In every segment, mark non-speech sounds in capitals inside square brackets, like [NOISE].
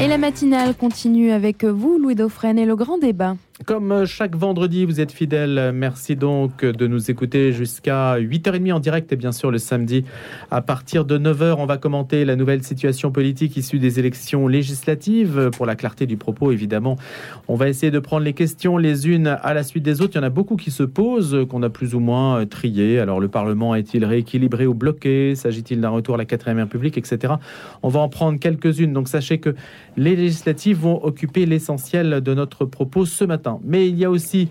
Et la matinale continue avec vous, Louis Dauphren, et le grand débat. Comme chaque vendredi, vous êtes fidèles. Merci donc de nous écouter jusqu'à 8h30 en direct et bien sûr le samedi à partir de 9h. On va commenter la nouvelle situation politique issue des élections législatives. Pour la clarté du propos, évidemment, on va essayer de prendre les questions les unes à la suite des autres. Il y en a beaucoup qui se posent, qu'on a plus ou moins trié. Alors le Parlement est-il rééquilibré ou bloqué? S'agit-il d'un retour à la 4 République, etc. On va en prendre quelques-unes. Donc sachez que les législatives vont occuper l'essentiel de notre propos ce matin. Mais il y a aussi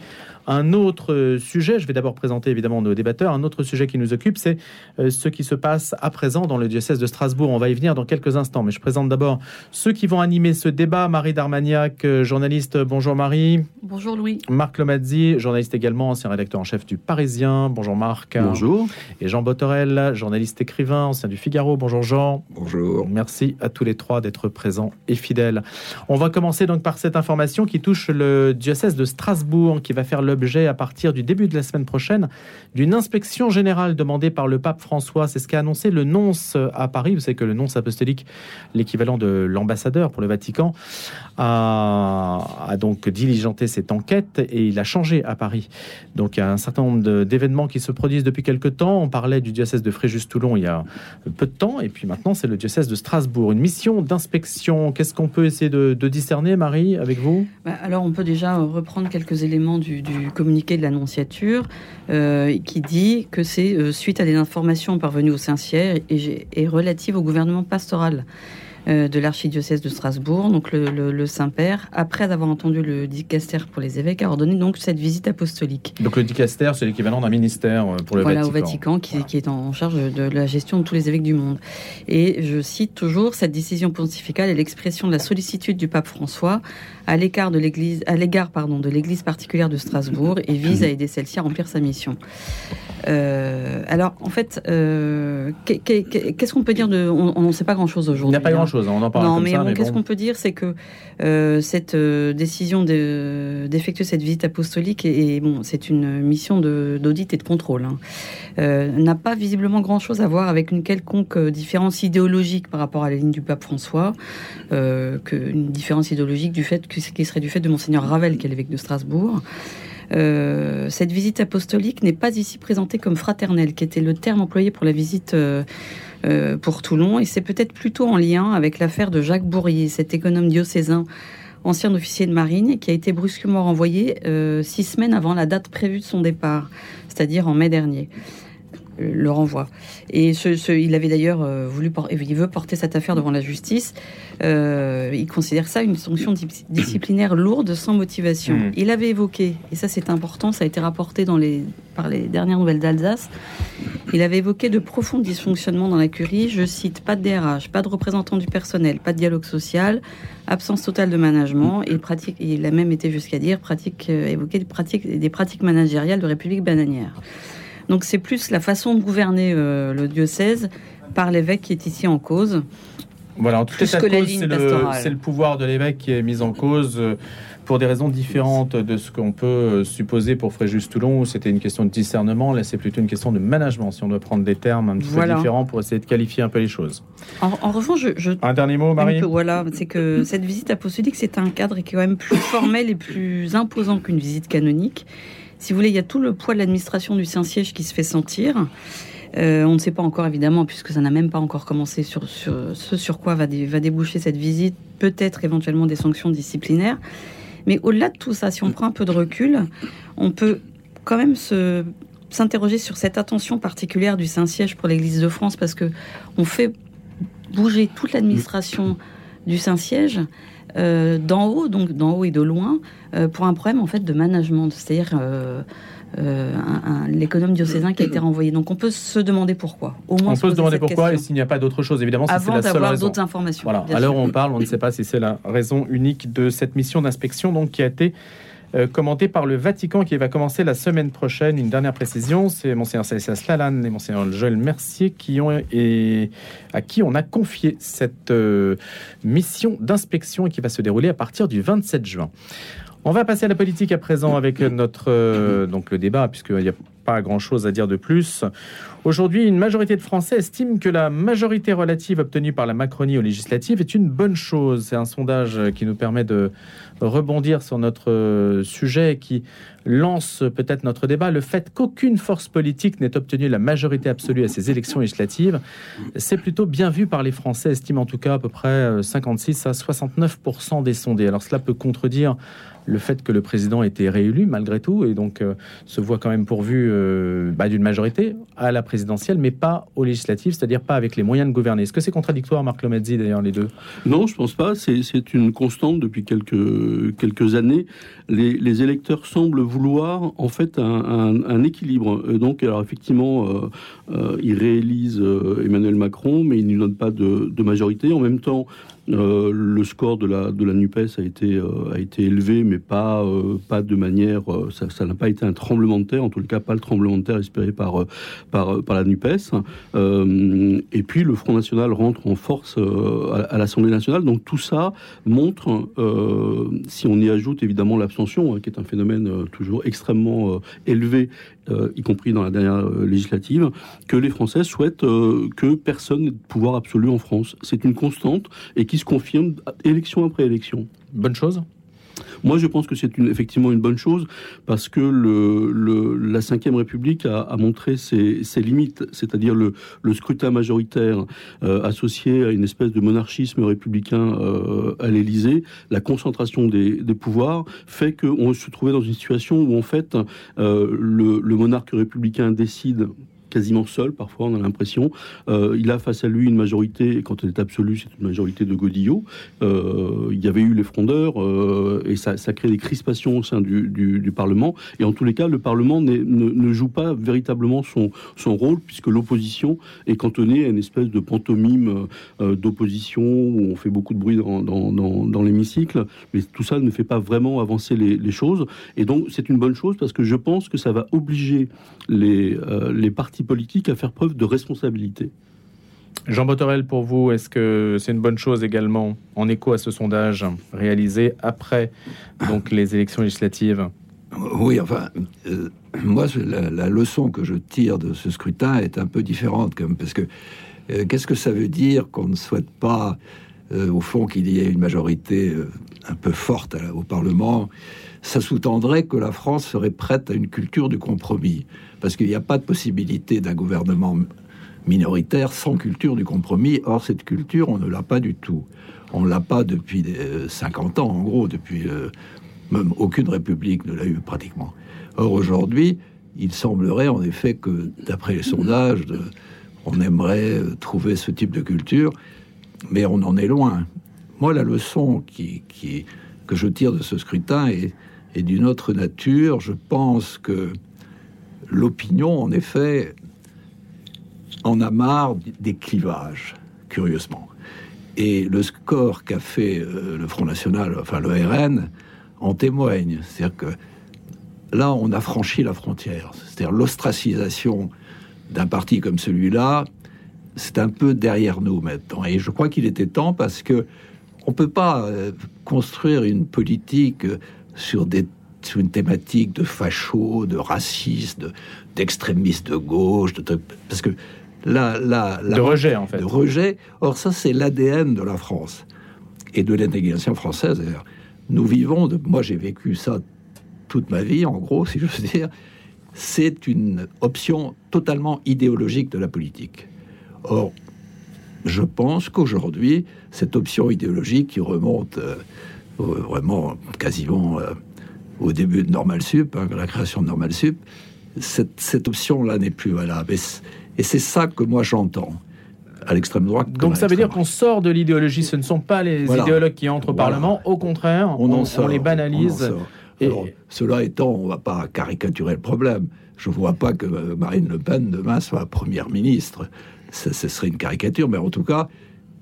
un autre sujet, je vais d'abord présenter évidemment nos débatteurs, un autre sujet qui nous occupe, c'est euh, ce qui se passe à présent dans le diocèse de Strasbourg. On va y venir dans quelques instants, mais je présente d'abord ceux qui vont animer ce débat. Marie Darmagnac, euh, journaliste, bonjour Marie. Bonjour Louis. Marc Lomazzi, journaliste également, ancien rédacteur en chef du Parisien, bonjour Marc. Bonjour. Et Jean Botorel, journaliste écrivain, ancien du Figaro, bonjour Jean. Bonjour. Merci à tous les trois d'être présents et fidèles. On va commencer donc par cette information qui touche le diocèse de Strasbourg, qui va faire le à partir du début de la semaine prochaine d'une inspection générale demandée par le pape François. C'est ce qu'a annoncé le nonce à Paris. Vous savez que le nonce apostolique, l'équivalent de l'ambassadeur pour le Vatican, a, donc diligenté cette enquête et il a changé à Paris. Donc il y a un certain nombre d'événements qui se produisent depuis quelque temps. On parlait du diocèse de Fréjus-Toulon il y a peu de temps et puis maintenant c'est le diocèse de Strasbourg. Une mission d'inspection. Qu'est-ce qu'on peut essayer de, discerner, Marie, avec vous? Bah, Alors on peut déjà reprendre quelques éléments du communiqué de l'annonciature euh, qui dit que c'est euh, suite à des informations parvenues au Saint-Siège et, et relatives au gouvernement pastoral. Euh, de l'archidiocèse de Strasbourg, donc le, Saint-Père, après avoir entendu le dicaster pour les évêques, a ordonné donc cette visite apostolique. Donc le dicaster, c'est l'équivalent d'un ministère pour le voilà, Vatican. au Vatican, qui, est en charge de la gestion de tous les évêques du monde. Et je cite toujours, cette décision pontificale est l'expression de la sollicitude du pape François à l'égard de l'Église, à l'égard pardon de l'Église particulière de Strasbourg et vise à aider celle-ci à remplir sa mission. Euh, alors, en fait, qu'est-ce qu'on peut dire de On ne sait pas grand-chose aujourd'hui. Il n'y a pas grand-chose. Hein. on en parle non, mais, bon, qu'est-ce qu'on peut dire C'est que euh, cette euh, décision d'effectuer cette visite apostolique, et, bon, c'est une mission d'audit et de contrôle, hein, euh, n'a pas visiblement grand-chose à voir avec une quelconque différence idéologique par rapport à la ligne du pape François, que, une différence idéologique du fait que, qui serait du fait de monseigneur Ravel, qui est l'évêque de Strasbourg. cette visite apostolique n'est pas ici présentée comme fraternelle, qui était le terme employé pour la visite euh, pour Toulon. Et c'est peut-être plutôt en lien avec l'affaire de Jacques Bourrier, cet économe diocésain, ancien officier de marine, qui a été brusquement renvoyé euh, six semaines avant la date prévue de son départ, c'est-à-dire en mai dernier le renvoi. Et ce, il avait d'ailleurs euh, voulu, il veut porter cette affaire devant la justice. Euh, il considère ça une sanction disciplinaire lourde, sans motivation. Hmm. Il avait évoqué, et ça c'est important, ça a été rapporté dans les, par les dernières nouvelles d'Alsace. Il avait évoqué de profonds dysfonctionnements dans la curie. Je cite pas de DRH, pas de représentant du personnel, pas de dialogue social, absence totale de management. Et pratique, il a même été jusqu'à dire pratique, euh, évoquer des pratiques, des pratiques managériales de République bananière. Donc c'est plus la façon de gouverner euh, le diocèse par l'évêque qui est ici en cause. Voilà, en tout cas, c'est le, pouvoir de l'évêque qui est mis en cause euh, pour des raisons différentes de ce qu'on peut euh, supposer pour Fréjus-Toulon, où c'était une question de discernement. Là, c'est plutôt une question de management, si on doit prendre des termes un petit peu différents pour essayer de qualifier un peu les choses. En, revanche, je, Un dernier mot, Marie Voilà, c'est que cette visite apostolique, c'est un cadre qui est quand même plus formel et plus imposant qu'une visite canonique si vous voulez, il y a tout le poids de l'administration du Saint-Siège qui se fait sentir. Euh, on ne sait pas encore évidemment, puisque ça n'a même pas encore commencé sur, ce sur quoi va, va déboucher cette visite, peut-être éventuellement des sanctions disciplinaires. Mais au-delà de tout ça, si on prend un peu de recul, on peut quand même se s'interroger sur cette attention particulière du Saint-Siège pour l'Église de France, parce que on fait bouger toute l'administration du Saint-Siège euh, d'en haut, donc d'en haut et de loin, euh, pour un problème en fait de management, c'est-à-dire euh, l'économe diocésain qui a été renvoyé. Donc on peut se demander pourquoi. Au moins on peut se demander pourquoi et s'il n'y a pas d'autre chose, évidemment, Avant c'est la seule raison. d'autres informations. Voilà. À l'heure où on parle, on ne sait pas si c'est la raison unique de cette mission d'inspection, donc qui a été euh, commenté par le Vatican qui va commencer la semaine prochaine. Une dernière précision, c'est Monseigneur Salesias Lalanne et Monseigneur Joël Mercier qui ont, et, à qui on a confié cette euh, mission d'inspection qui va se dérouler à partir du 27 juin. On va passer à la politique à présent avec notre euh, donc le débat puisqu'il y a pas grand-chose à dire de plus. Aujourd'hui, une majorité de Français estime que la majorité relative obtenue par la Macronie aux législatives est une bonne chose. C'est un sondage qui nous permet de rebondir sur notre sujet qui lance peut-être notre débat. Le fait qu'aucune force politique n'ait obtenu la majorité absolue à ces élections législatives, c'est plutôt bien vu par les Français, estiment en tout cas à peu près 56 à 69 des sondés. Alors cela peut contredire le fait que le président ait été réélu malgré tout et donc euh, se voit quand même pourvu euh, bah, d'une majorité à la présidentielle, mais pas aux législatives, c'est-à-dire pas avec les moyens de gouverner. Est-ce que c'est contradictoire, Marc Lomezzi, d'ailleurs, les deux? Non, je pense pas. C'est une constante depuis quelques, années. Les, électeurs semblent vouloir en fait un, équilibre. Euh, donc, alors effectivement, euh, ils réélisent Emmanuel Macron, mais ils ne donnent pas de, de majorité. En même temps, euh, le score de la, de la NUPES a été, euh, a été élevé, mais pas, euh, pas de manière. ça n'a pas été un tremblement de terre, en tout cas pas le tremblement de terre espéré par, par, par la NUPES. et puis le Front National rentre en force à, l'Assemblée nationale. Donc tout ça montre, si on y ajoute évidemment l'abstention, hein, qui est un phénomène toujours extrêmement élevé euh, y compris dans la dernière euh, législative, que les Français souhaitent euh, que personne n'ait de pouvoir absolu en France. C'est une constante et qui se confirme élection après élection. Bonne chose moi, je pense que c'est effectivement une bonne chose parce que la Ve République a, montré ses, limites, c'est-à-dire le, scrutin majoritaire euh, associé à une espèce de monarchisme républicain euh, à l'Élysée, la concentration des, pouvoirs fait qu'on se trouvait dans une situation où en fait euh, le monarque républicain décide quasiment seul, parfois, on a l'impression. Euh, il a face à lui une majorité, quand elle est absolue, c'est une majorité de Godillot. Euh, il y avait eu les frondeurs, euh, et ça, crée des crispations au sein du, du, Parlement. Et en tous les cas, le Parlement ne, ne, joue pas véritablement son, son rôle, puisque l'opposition est cantonnée à une espèce de pantomime d'opposition, où on fait beaucoup de bruit dans, dans, dans, l'hémicycle, mais tout ça ne fait pas vraiment avancer les, les choses. Et donc, c'est une bonne chose, parce que je pense que ça va obliger les, les partis politique à faire preuve de responsabilité. Jean Botorel, pour vous, est-ce que c'est une bonne chose également, en écho à ce sondage réalisé après donc les élections législatives? Oui, enfin, euh, moi, la, leçon que je tire de ce scrutin est un peu différente, comme, parce que euh, qu'est-ce que ça veut dire qu'on ne souhaite pas, euh, au fond, qu'il y ait une majorité un peu forte au Parlement? Ça sous-tendrait que la France serait prête à une culture du compromis parce qu'il n'y a pas de possibilité d'un gouvernement minoritaire sans culture du compromis. Or, cette culture, on ne l'a pas du tout. On ne l'a pas depuis 50 euh, ans, en gros, depuis... Euh, même aucune république ne l'a eu pratiquement. Or, aujourd'hui, il semblerait en effet que, d'après les sondages, on aimerait euh, trouver ce type de culture, mais on en est loin. Moi, la leçon que je tire de ce scrutin est, est d'une autre nature. Je pense que l'opinion, en effet, en a marre des clivages, curieusement. Et le score qu'a fait euh, le Front National, enfin le RN, en témoigne. C'est-à-dire que là, on a franchi la frontière. C'est-à-dire l'ostracisation d'un parti comme celui-là, c'est un peu derrière nous maintenant. Et je crois qu'il était temps parce que on peut pas euh, construire une politique sur des sur une thématique de facho, de raciste, d'extrémiste de, gauche, de, parce que là, là, de rejet en fait. De rejet. Or ça, c'est l'ADN de la France et de l'intégration française. Nous vivons. De, moi, j'ai vécu ça toute ma vie, en gros, [LAUGHS] si je veux dire. C'est une option totalement idéologique de la politique. Or, je pense qu'aujourd'hui, cette option idéologique qui remonte euh, vraiment quasiment euh, au début de Normal Sup, hein, la création de Normal Sup, cette, option-là n'est plus valable. Et c'est ça que moi j'entends à l'extrême droite. Donc ça veut dire qu'on sort de l'idéologie, ce ne sont pas les idéologues qui entrent au Parlement, au contraire, on, on, les banalise. Et... cela étant, on ne va pas caricaturer le problème. Je ne vois pas que Marine Le Pen demain soit première ministre. Ce serait une caricature, mais en tout cas,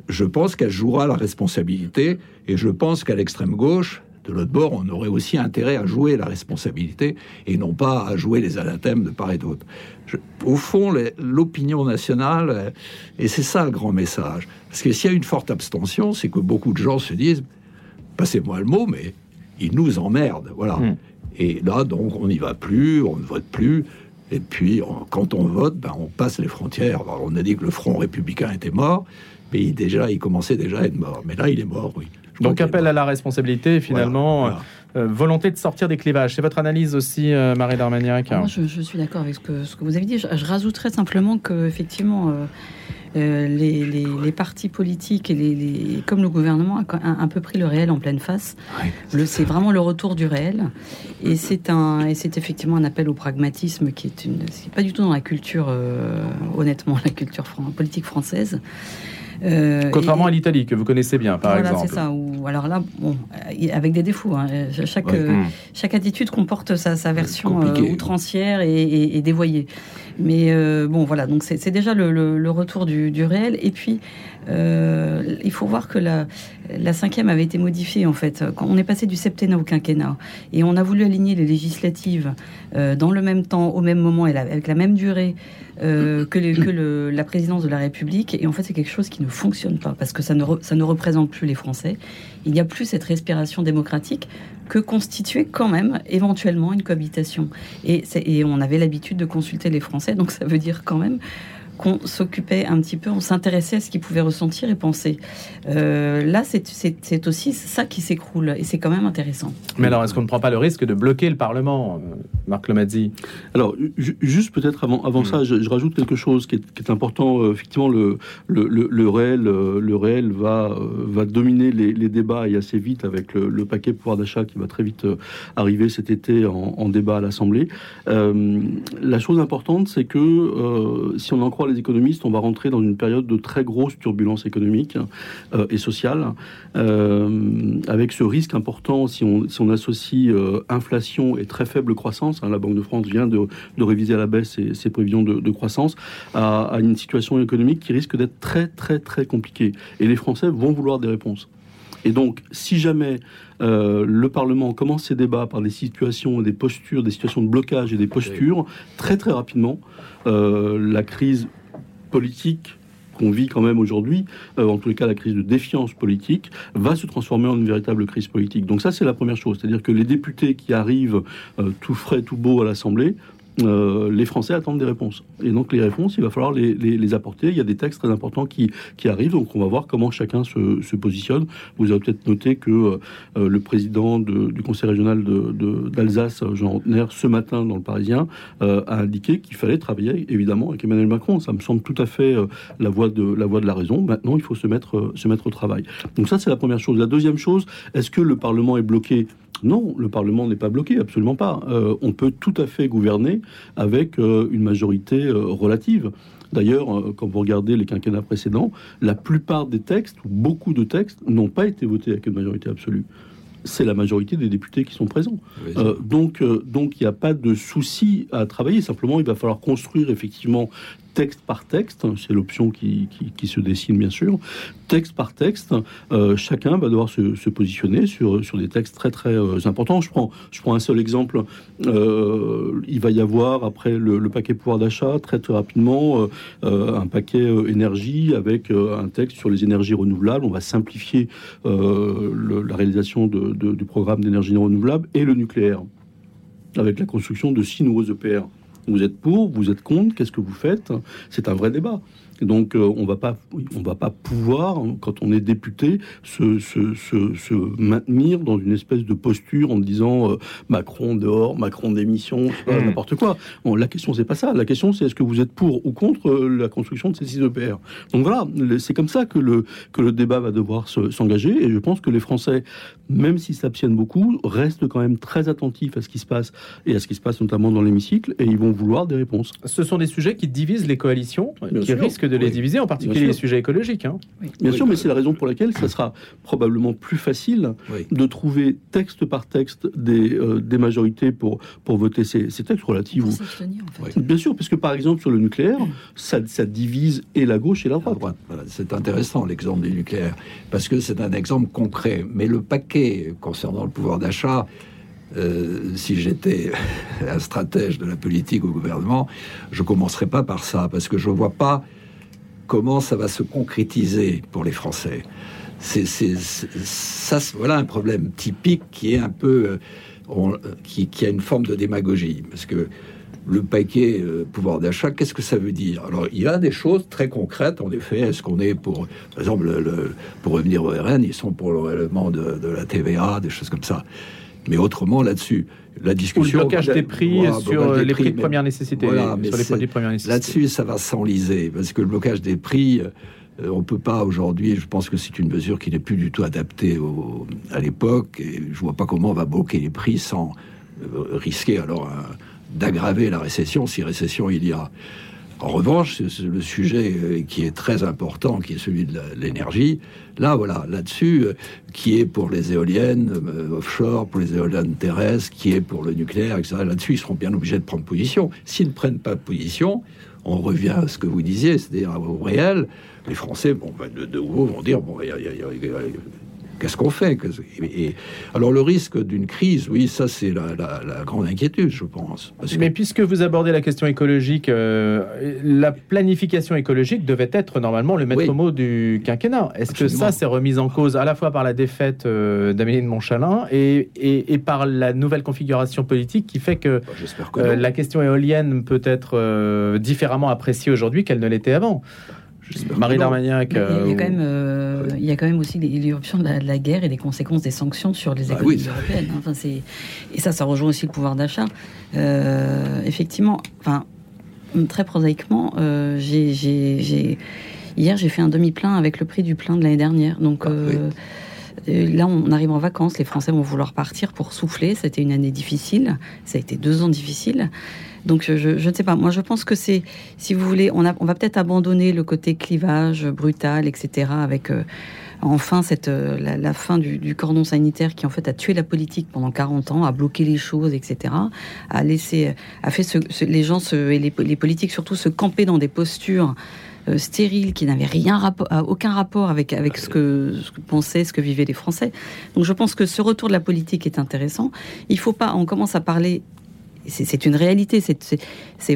je pense qu'elle jouera la responsabilité et je pense qu'à l'extrême gauche, de l'autre bord, on aurait aussi intérêt à jouer la responsabilité et non pas à jouer les anathèmes de part et d'autre. Au fond, l'opinion nationale, euh, et c'est ça le grand message, parce que s'il y a une forte abstention, c'est que beaucoup de gens se disent, passez-moi le mot, mais ils nous emmerdent, voilà. Hmm. Et là, donc, on n'y va plus, on ne vote plus. Et puis, quand on vote, ben, on passe les frontières. on a dit que le Front républicain était mort, mais déjà, il commençait déjà à être mort. Mais là, il est mort, oui. Donc, appel à la responsabilité, finalement. Euh, volonté de sortir des clivages. C'est votre analyse aussi, euh, Marie Darmaniac Moi, je, suis d'accord avec ce que, ce que vous avez dit. Je, rajouterais simplement que, effectivement, euh, les, partis politiques et les, comme le gouvernement a un, peu pris le réel en pleine face. c'est vraiment le retour du réel, et c'est un, et c'est effectivement un appel au pragmatisme qui est une, c'est pas du tout dans la culture, honnêtement, la culture politique française. Euh, Contrairement à l'Italie, que vous connaissez bien, par voilà, exemple. c'est ça. Ou, alors là, bon, euh, avec des défauts. Hein. Chaque, euh, hmm. chaque attitude comporte sa, sa version outrancière et, dévoyée. Mais bon, voilà, donc c'est déjà le, retour du, du, réel. Et puis, il faut voir que la, cinquième avait été modifiée, en fait. Quand on est passé du septennat au quinquennat. Et on a voulu aligner les législatives dans le même temps, au même moment et avec la même durée euh, que, la présidence de la République. Et en fait, c'est quelque chose qui ne fonctionne pas parce que ça ne, représente plus les Français. Il n'y a plus cette respiration démocratique que constituait quand même éventuellement une cohabitation. Et on avait l'habitude de consulter les Français, donc ça veut dire quand même qu'on s'occupait un petit peu, on s'intéressait à ce qu'ils pouvaient ressentir et penser. Euh, là, c'est aussi ça qui s'écroule et c'est quand même intéressant. Mais alors, est-ce qu'on ne prend pas le risque de bloquer le Parlement, euh, Marc Lomazzi Alors, juste peut-être avant, avant hmm. ça, je, rajoute quelque chose qui est, important. Euh, effectivement, le, le, réel, le réel va, va dominer les, débats et assez vite avec le, paquet pouvoir d'achat qui va très vite arriver cet été en, débat à l'Assemblée. la chose importante, c'est que si on en croit les économistes, on va rentrer dans une période de très grosse turbulence économique euh, et sociale, euh, avec ce risque important si on, associe euh, inflation et très faible croissance. Hein, la Banque de France vient de, réviser à la baisse ses, prévisions de, de croissance à, à, une situation économique qui risque d'être très très très compliquée. Et les Français vont vouloir des réponses. Et donc, si jamais euh, le Parlement commence ses débats par des situations, des postures, des situations de blocage et des postures, très très rapidement, euh, la crise politique qu'on vit quand même aujourd'hui, euh, en tous les cas la crise de défiance politique, va se transformer en une véritable crise politique. Donc ça c'est la première chose, c'est-à-dire que les députés qui arrivent tout frais, tout beau à l'Assemblée euh, les Français attendent des réponses. Et donc les réponses, il va falloir les, apporter. Il y a des textes très importants qui, qui arrivent, donc on va voir comment chacun se, positionne. Vous avez peut-être noté que euh, euh, le président du Conseil régional d'Alsace, Jean Rotner, ce matin dans le Parisien, a indiqué qu'il fallait travailler évidemment avec Emmanuel Macron. Ça me semble tout à fait la, voie de, la voie de la raison. Maintenant, il faut se mettre, se mettre au travail. Donc ça, c'est la première chose. La deuxième chose, est-ce que le Parlement est bloqué? Non, le Parlement n'est pas bloqué, absolument pas. Euh, on peut tout à fait gouverner avec euh, une majorité euh, relative. D'ailleurs, quand vous regardez les quinquennats précédents, la plupart des textes, ou beaucoup de textes, n'ont pas été votés avec une majorité absolue c'est la majorité des députés qui sont présents. donc, donc il n'y a pas de souci à travailler. Simplement, il va falloir construire effectivement texte par texte, c'est l'option qui, se dessine bien sûr, texte par texte, euh, chacun va devoir se, positionner sur, des textes très très euh, importants. Je prends, je prends un seul exemple, euh, il va y avoir après le, paquet pouvoir d'achat très très rapidement un paquet énergie avec un texte sur les énergies renouvelables. On va simplifier la réalisation du programme d'énergie renouvelable et le nucléaire avec la construction de six nouveaux EPR. Vous êtes pour, vous êtes contre, qu'est-ce que vous faites? C'est un vrai débat. Donc euh, on va pas, on va pas pouvoir, quand on est député, se, se, se, maintenir dans une espèce de posture en disant euh, Macron dehors, Macron démission, mmh. n'importe quoi. Bon, la question c'est pas ça. La question c'est est-ce que vous êtes pour ou contre euh, la construction de ces six EPR? Donc voilà, c'est comme ça que le que le débat va devoir s'engager. Et je pense que les Français, même s'ils s'abstiennent beaucoup, restent quand même très attentifs à ce qui se passe et à ce qui se passe notamment dans l'hémicycle, et ils vont vouloir des réponses. Ce sont des sujets qui divisent les coalitions, qui risquent de les diviser, en particulier les sujets écologiques. Hein. Bien sûr, mais c'est la raison pour laquelle ça sera probablement plus facile de trouver texte par texte des, euh, des majorités pour, pour voter ces, ces textes relatifs. Bien sûr, parce que par exemple sur le nucléaire, ça, ça divise et la gauche et la droite. C'est intéressant l'exemple du nucléaire, parce que c'est un exemple concret. Mais le paquet concernant le pouvoir d'achat, euh, si j'étais [LAUGHS] un stratège de la politique au gouvernement, je commencerai pas par ça, parce que je vois pas comment ça va se concrétiser pour les Français. C'est, ça, voilà un problème typique qui est un peu, euh, qui, a une forme de démagogie, parce que le paquet euh, pouvoir d'achat, qu'est-ce que ça veut dire? Alors, il y a des choses très concrètes, en effet. Est-ce qu'on est pour, par exemple, le, pour revenir au RN, ils sont pour le de, la TVA, des choses comme ça. Mais autrement, là-dessus, la discussion. Ou le blocage des prix sur les prix, de première nécessité. Voilà, sur les produits de première nécessité. Là-dessus, ça va s'enliser, parce que le blocage des prix. Euh, on peut pas aujourd'hui, je pense que c'est une mesure qui n'est plus du tout adaptée au, à l'époque, et je vois pas comment on va bloquer les prix sans euh, risquer alors d'aggraver la récession si récession il y a. En revanche, le sujet euh, qui est très important, qui est celui de l'énergie, là, voilà, là-dessus, qui est pour les éoliennes offshore, pour les éoliennes terrestres, qui est pour le nucléaire, etc. Là-dessus, ils seront bien obligés de prendre position. S'ils ne prennent pas position, on revient à ce que vous disiez, c'est-à-dire au réel les Français, bon, ben, de, haut, vont dire bon, qu'est-ce qu'on fait et, Alors le risque d'une crise, oui, ça c'est la, grande inquiétude, je pense. Mais puisque vous abordez la question écologique, euh, la planification écologique devait être normalement le maître mot du quinquennat. Est-ce que ça s'est remis en cause à la fois par la défaite euh, d'Amélie de Montchalin et, et, par la nouvelle configuration politique qui fait que, bah, euh, la question éolienne peut être différemment appréciée aujourd'hui qu'elle ne l'était avant? Marie Darmagnac. Il, y a quand même, euh, il y a quand même aussi l'éruption de, la guerre et les conséquences des sanctions sur les bah économies européennes. Enfin, et ça, ça rejoint aussi le pouvoir d'achat. Euh, effectivement, enfin, très prosaïquement, euh, j'ai, hier, j'ai fait un demi-plein avec le prix du plein de l'année dernière. Donc. Ah, là, on arrive en vacances, les Français vont vouloir partir pour souffler. C'était une année difficile, ça a été deux ans difficiles. Donc je, ne sais pas. Moi, je pense que c'est, si vous voulez, on, va peut-être abandonner le côté clivage brutal, etc. Avec euh, enfin cette euh, la, fin du, cordon sanitaire qui en fait a tué la politique pendant 40 ans, a bloqué les choses, etc. A laissé, a fait les gens et les, politiques surtout se camper dans des postures euh, stériles qui n'avaient rien aucun rapport avec avec ce que, ce pensaient, ce que vivaient les Français. Donc je pense que ce retour de la politique est intéressant. Il faut pas, on commence à parler c'est une réalité.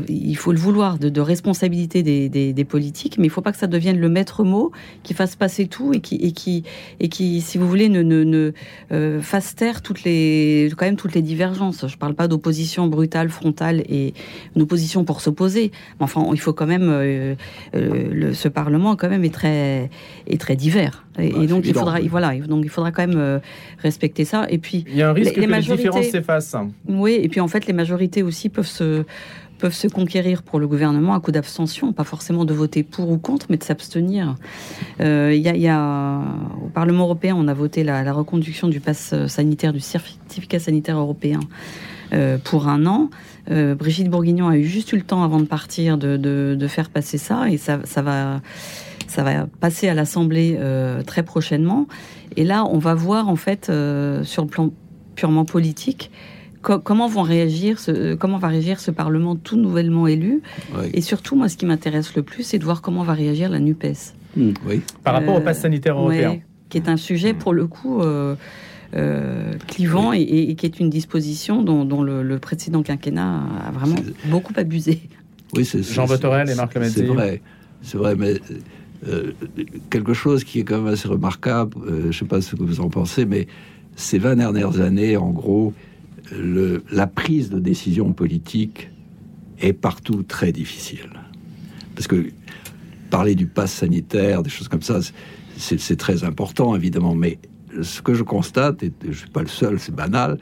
il faut le vouloir de, responsabilité des, politiques, mais il ne faut pas que ça devienne le maître mot qui fasse passer tout et qui, et qui, et qui si vous voulez, ne, ne, euh, fasse taire toutes les, quand même toutes les divergences. Je ne parle pas d'opposition brutale, frontale et une opposition pour s'opposer. Enfin, il faut quand même, euh, euh, le, ce Parlement quand même est très, est très divers. Et, bah, donc il faudra, voilà, donc il faudra quand même respecter ça. Et puis il y a un risque les, que les différences s'effacent. Oui, et puis en fait les majorités aussi peuvent se peuvent se conquérir pour le gouvernement à coup d'abstention, pas forcément de voter pour ou contre, mais de s'abstenir. Euh, y, a, au Parlement européen, on a voté la, reconduction du pass sanitaire, du certificat sanitaire européen euh, pour un an. Euh, Brigitte Bourguignon a eu juste eu le temps avant de partir de, de, faire passer ça, et ça, ça va ça va passer à l'Assemblée très prochainement. Et là, on va voir en fait sur le plan purement politique comment vont réagir ce, comment va réagir ce Parlement tout nouvellement élu Et surtout, moi, ce qui m'intéresse le plus, c'est de voir comment va réagir la Nupes. Hmm. oui. Par rapport au pass sanitaire euh, européen, qui est un sujet pour le coup. Euh, euh, clivant et, qui est une disposition dont, le, précédent quinquennat a vraiment beaucoup abusé. Oui, c'est Jean Botorel et Marc Lemaitre. C'est vrai, c'est vrai, mais quelque chose qui est quand même assez remarquable, je ne sais pas ce que vous en pensez, mais ces 20 dernières années, en gros, la prise de décision politique est partout très difficile. Parce que parler du pass sanitaire, des choses comme ça, c'est très important, évidemment. Mais ce que je constate, et je ne suis pas le seul, c'est banal,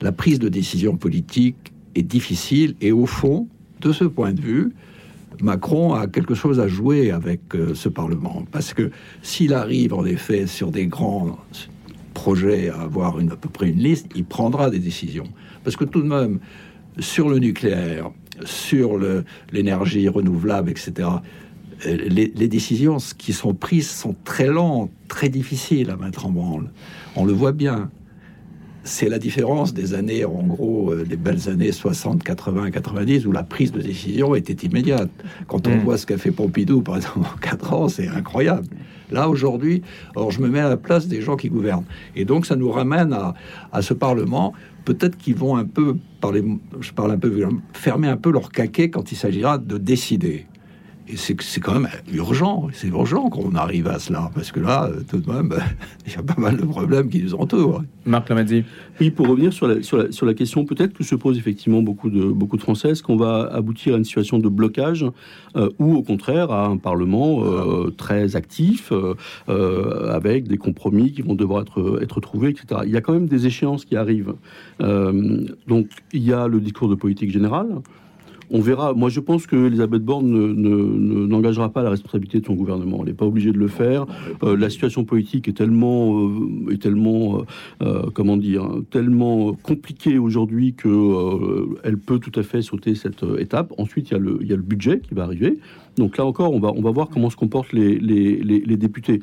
la prise de décision politique est difficile. Et au fond, de ce point de vue, Macron a quelque chose à jouer avec euh, ce Parlement. Parce que s'il arrive en effet sur des grands projet à avoir une, à peu près une liste, il prendra des décisions. Parce que tout de même, sur le nucléaire, sur l'énergie renouvelable, etc., euh, les, les, décisions qui sont prises sont très lentes, très difficiles à mettre en branle. On le voit bien. C'est la différence des années, en gros, euh, belles années 60, 80, 90, où la prise de décision était immédiate. Quand on mm. voit ce qu'a fait Pompidou, par exemple, en 4 ans, c'est incroyable. Là, aujourd'hui, alors je me mets à la place des gens qui gouvernent. Et donc, ça nous ramène à, ce Parlement. Peut-être qu'ils vont un peu, parler, je parle un peu, fermer un peu leur caquet quand il s'agira de décider. Et c'est quand même urgent, c'est urgent qu'on arrive à cela, parce que là, tout de même, [LAUGHS] il y a pas mal de problèmes qui nous entourent. Marc Lamadzi. Oui, pour revenir sur la, sur la, sur la question, peut-être que se pose effectivement beaucoup de, beaucoup de Français, est-ce qu'on va aboutir à une situation de blocage euh, ou au contraire à un Parlement euh, très actif, euh, avec des compromis qui vont devoir être, être trouvés, etc. Il y a quand même des échéances qui arrivent. donc il y a le discours de politique générale, on verra. Moi, je pense que Elisabeth Borne n'engagera pas la responsabilité de son gouvernement. Elle n'est pas obligée de le faire. Euh, la situation politique est tellement, euh, est tellement, euh, comment dire, tellement compliquée aujourd'hui que elle peut tout à fait sauter cette étape. Ensuite, il y a le, budget qui va arriver. Donc là encore, on va, on va voir comment se comportent les, députés.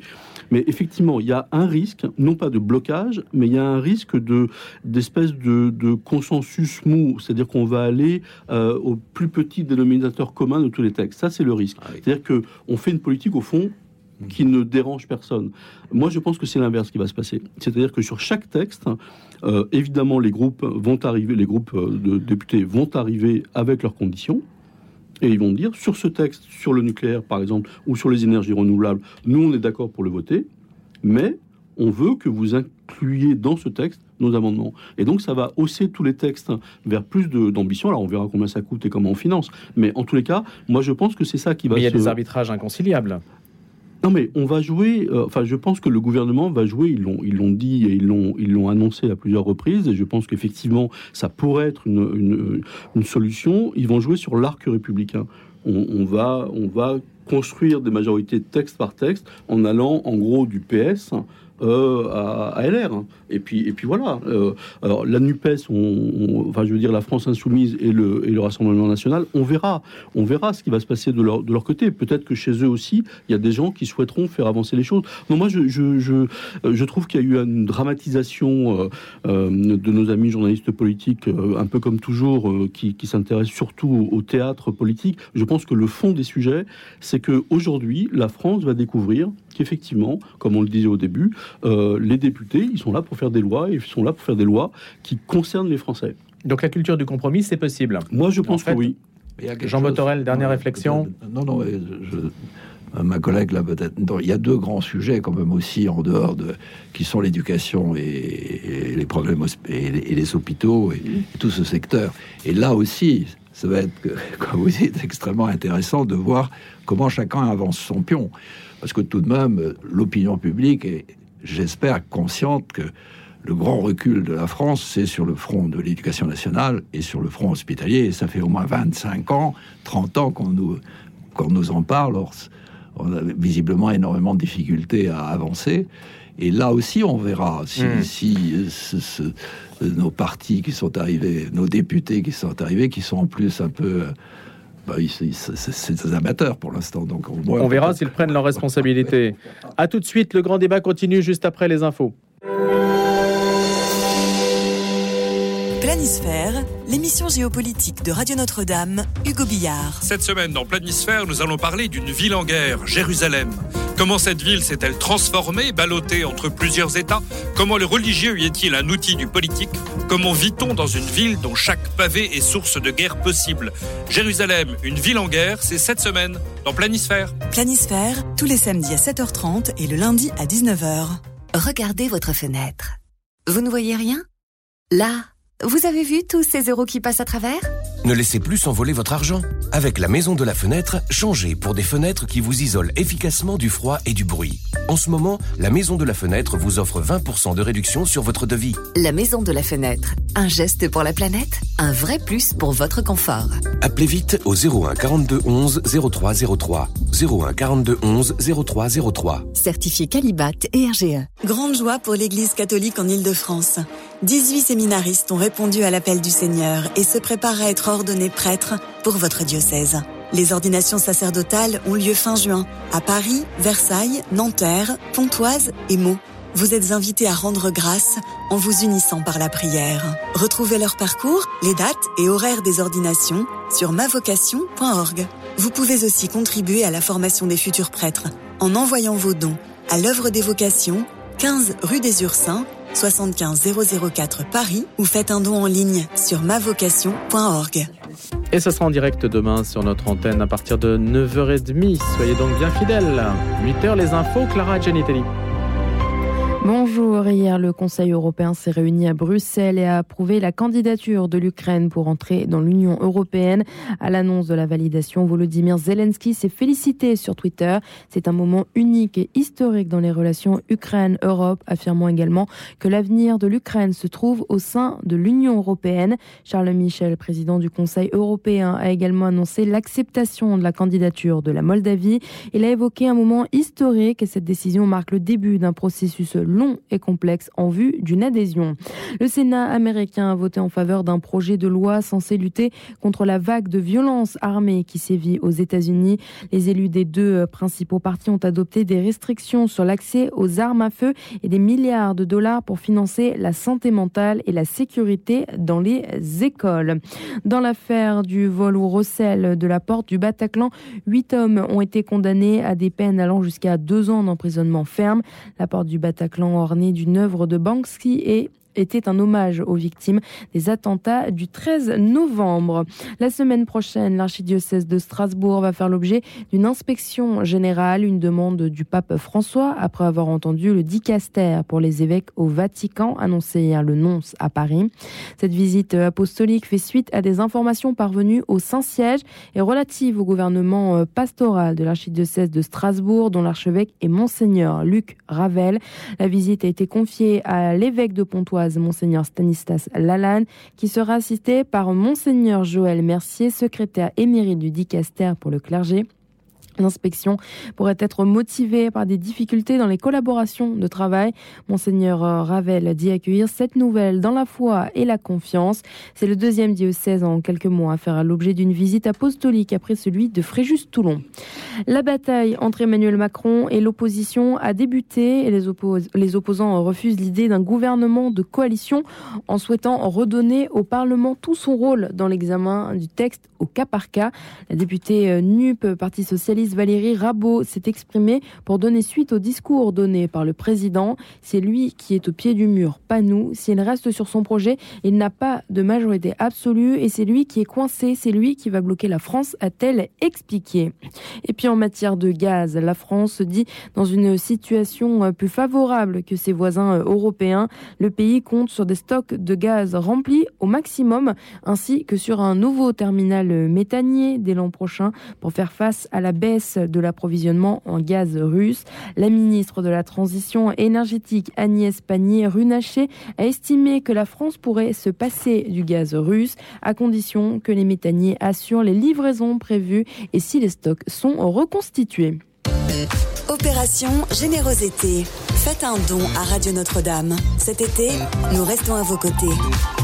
Mais effectivement, il y a un risque, non pas de blocage, mais il y a un risque de d'espèce de, de, consensus mou, c'est-à-dire qu'on va aller euh, au plus petit dénominateur commun de tous les textes. Ça, c'est le risque. Ah c'est-à-dire que on fait une politique au fond qui ne dérange personne. Moi, je pense que c'est l'inverse qui va se passer. C'est-à-dire que sur chaque texte, euh, évidemment, les groupes vont arriver, les groupes euh, de députés vont arriver avec leurs conditions et ils vont dire sur ce texte, sur le nucléaire par exemple, ou sur les énergies renouvelables, nous on est d'accord pour le voter, mais on veut que vous incluiez dans ce texte nos amendements. Et donc ça va hausser tous les textes vers plus d'ambition. Alors on verra combien ça coûte et comment on finance. Mais en tous les cas, moi je pense que c'est ça qui va... Mais il y a des arbitrages inconciliables. Non, mais on va jouer. Euh, enfin, je pense que le gouvernement va jouer. Ils l'ont, dit et ils l'ont, annoncé à plusieurs reprises. Et je pense qu'effectivement, ça pourrait être une, solution. Ils vont jouer sur l'arc républicain. Va, on va construire des majorités texte par texte en allant en gros du PS euh, à, LR. Et puis, et puis voilà. Euh, alors la Nupes, on, enfin je veux dire la France insoumise et le, et le Rassemblement national, on verra, on verra ce qui va se passer de leur, de leur côté. Peut-être que chez eux aussi, il y a des gens qui souhaiteront faire avancer les choses. Non, moi je, je, je, je trouve qu'il y a eu une dramatisation euh, de nos amis journalistes politiques, un peu comme toujours, qui, qui s'intéressent surtout au, théâtre politique. Je pense que le fond des sujets, c'est que aujourd'hui, la France va découvrir qu'effectivement, comme on le disait au début, euh, les députés, ils sont là pour faire des lois, et ils sont là pour faire des lois qui concernent les Français. Donc la culture du compromis, c'est possible Moi, je pense que oui. Jean Botorel, dernière réflexion Non, non, ma collègue là peut-être. Il y a deux grands sujets quand même aussi en dehors de qui sont l'éducation et, les problèmes et les, hôpitaux et, tout ce secteur. Et là aussi, ça va être, [LAUGHS] comme vous dites, extrêmement intéressant de voir comment chacun avance son pion, parce que tout de même, l'opinion publique est j'espère, consciente que le grand recul de la France, c'est sur le front de l'éducation nationale et sur le front hospitalier. Et ça fait au moins 25 ans, 30 ans qu'on nous, qu'on nous en parle. on a visiblement énormément de difficultés à avancer. Et là aussi, on verra si, hmm. si nos partis qui sont arrivés, nos députés qui sont arrivés, qui sont en plus un peu c'est des amateurs pour l'instant. Donc on, verra s'ils prennent leurs responsabilités. A tout de suite, le grand débat continue juste après les infos. Planisphère, l'émission géopolitique de Radio Notre-Dame, Hugo Billard. Cette semaine dans Planisphère, nous allons parler d'une ville en guerre, Jérusalem. Comment cette ville s'est-elle transformée, ballottée entre plusieurs États? Comment le religieux y est-il un outil du politique? Comment vit-on dans une ville dont chaque pavé est source de guerre possible Jérusalem, une ville en guerre, c'est cette semaine dans Planisphère. Planisphère, tous les samedis à 7h30 et le lundi à 19h. Regardez votre fenêtre. Vous ne voyez rien? Là vous avez vu tous ces euros qui passent à travers? Ne laissez plus s'envoler votre argent. Avec la maison de la fenêtre, changez pour des fenêtres qui vous isolent efficacement du froid et du bruit. En ce moment, la maison de la fenêtre vous offre 20% de réduction sur votre devis. La maison de la fenêtre, un geste pour la planète, un vrai plus pour votre confort. Appelez vite au 01 42 11 0303. 01 42 11 0303. Certifié Calibat et RGE. Grande joie pour l'Église catholique en Ile-de-France. 18 séminaristes ont répondu à l'appel du Seigneur et se préparent à être ordonnés prêtres pour votre diocèse. Les ordinations sacerdotales ont lieu fin juin à Paris, Versailles, Nanterre, Pontoise et Meaux. Vous êtes invités à rendre grâce en vous unissant par la prière. Retrouvez leur parcours, les dates et horaires des ordinations sur mavocation.org. Vous pouvez aussi contribuer à la formation des futurs prêtres en envoyant vos dons à l'œuvre des vocations, 15 rue des Ursins, 75 004 Paris ou faites un don en ligne sur mavocation.org. Et ce sera en direct demain sur notre antenne à partir de 9h30. Soyez donc bien fidèles. 8h les infos, Clara Genitelli. Bonjour. Hier, le Conseil européen s'est réuni à Bruxelles et a approuvé la candidature de l'Ukraine pour entrer dans l'Union européenne. À l'annonce de la validation, Volodymyr Zelensky s'est félicité sur Twitter. C'est un moment unique et historique dans les relations Ukraine-Europe, affirmant également que l'avenir de l'Ukraine se trouve au sein de l'Union européenne. Charles Michel, président du Conseil européen, a également annoncé l'acceptation de la candidature de la Moldavie. Il a évoqué un moment historique et cette décision marque le début d'un processus long et complexe en vue d'une adhésion. Le Sénat américain a voté en faveur d'un projet de loi censé lutter contre la vague de violence armée qui sévit aux États-Unis. Les élus des deux principaux partis ont adopté des restrictions sur l'accès aux armes à feu et des milliards de dollars pour financer la santé mentale et la sécurité dans les écoles. Dans l'affaire du vol au recel de la porte du Bataclan, huit hommes ont été condamnés à des peines allant jusqu'à deux ans d'emprisonnement ferme. La porte du Bataclan d'une œuvre de Banksy et était un hommage aux victimes des attentats du 13 novembre. La semaine prochaine, l'archidiocèse de Strasbourg va faire l'objet d'une inspection générale, une demande du pape François après avoir entendu le dicaster pour les évêques au Vatican, annoncé hier le nonce à Paris. Cette visite apostolique fait suite à des informations parvenues au Saint-Siège et relatives au gouvernement pastoral de l'archidiocèse de Strasbourg, dont l'archevêque est Monseigneur Luc Ravel. La visite a été confiée à l'évêque de Pontoise Monseigneur Stanislas Lalanne, qui sera assisté par Monseigneur Joël Mercier, secrétaire émérite du Dicaster pour le clergé. L'inspection pourrait être motivée par des difficultés dans les collaborations de travail. Monseigneur Ravel dit accueillir cette nouvelle dans la foi et la confiance. C'est le deuxième diocèse en quelques mois à faire l'objet d'une visite apostolique après celui de Fréjus-Toulon. La bataille entre Emmanuel Macron et l'opposition a débuté et les, les opposants refusent l'idée d'un gouvernement de coalition en souhaitant redonner au Parlement tout son rôle dans l'examen du texte au cas par cas. La députée NUP, Parti socialiste, Valérie Rabault s'est exprimée pour donner suite au discours donné par le président. C'est lui qui est au pied du mur, pas nous. S'il reste sur son projet, il n'a pas de majorité absolue et c'est lui qui est coincé, c'est lui qui va bloquer la France, a-t-elle expliqué. Et puis en matière de gaz, la France se dit dans une situation plus favorable que ses voisins européens. Le pays compte sur des stocks de gaz remplis au maximum ainsi que sur un nouveau terminal méthanier dès l'an prochain pour faire face à la baisse de l'approvisionnement en gaz russe. La ministre de la Transition énergétique Agnès Pannier-Runacher a estimé que la France pourrait se passer du gaz russe à condition que les méthaniers assurent les livraisons prévues et si les stocks sont reconstitués. Opération Générosité. Faites un don à Radio Notre-Dame. Cet été, nous restons à vos côtés.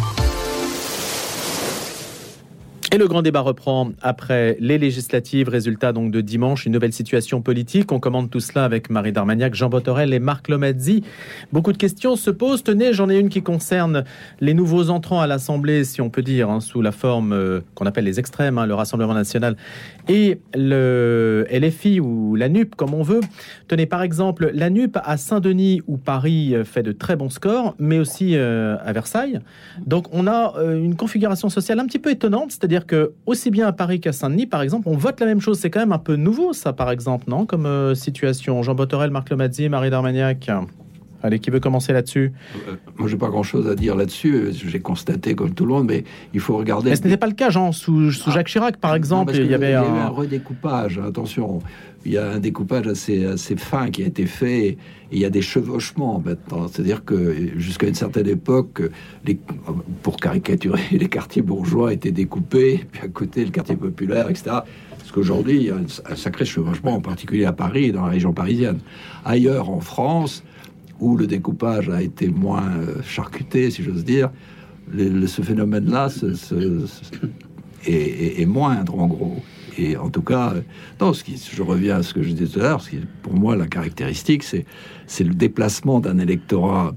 Et le grand débat reprend après les législatives, résultat donc de dimanche, une nouvelle situation politique. On commande tout cela avec Marie Darmagnac, Jean Botorel et Marc Lomazzi. Beaucoup de questions se posent. Tenez, j'en ai une qui concerne les nouveaux entrants à l'Assemblée, si on peut dire, hein, sous la forme euh, qu'on appelle les extrêmes, hein, le Rassemblement national et le LFI ou la NUP, comme on veut. Tenez, par exemple, la NUP à Saint-Denis, où Paris fait de très bons scores, mais aussi euh, à Versailles. Donc on a euh, une configuration sociale un petit peu étonnante, c'est-à-dire que aussi bien à Paris qu'à Saint-Denis, par exemple, on vote la même chose. C'est quand même un peu nouveau, ça, par exemple, non Comme euh, situation. Jean Botorel, Marc Lomazzi, Marie Darmagnac. Allez, qui veut commencer là-dessus? Euh, Moi, j'ai pas grand-chose à dire là-dessus. J'ai constaté comme tout le monde, mais il faut regarder. Mais ce n'était pas le cas, Jean. Sous, sous Jacques Chirac, par exemple, il y avait un... un... un redécoupage. Attention, il y a un découpage assez, fin qui a été fait. Il y a des chevauchements maintenant. C'est-à-dire que jusqu'à une certaine époque, les, pour caricaturer, [LAUGHS] les quartiers bourgeois étaient découpés, puis à côté le quartier populaire, etc. Parce qu'aujourd'hui, il y a un, sacré chevauchement, en particulier à Paris dans la région parisienne. Ailleurs en France, où le découpage a été moins charcuté, si j'ose dire, le, ce phénomène-là est, moindre, en gros. Et en tout cas, non, ce qui, je reviens à ce que je disais tout à l'heure, ce qui, pour moi, la caractéristique, c'est, le déplacement d'un électorat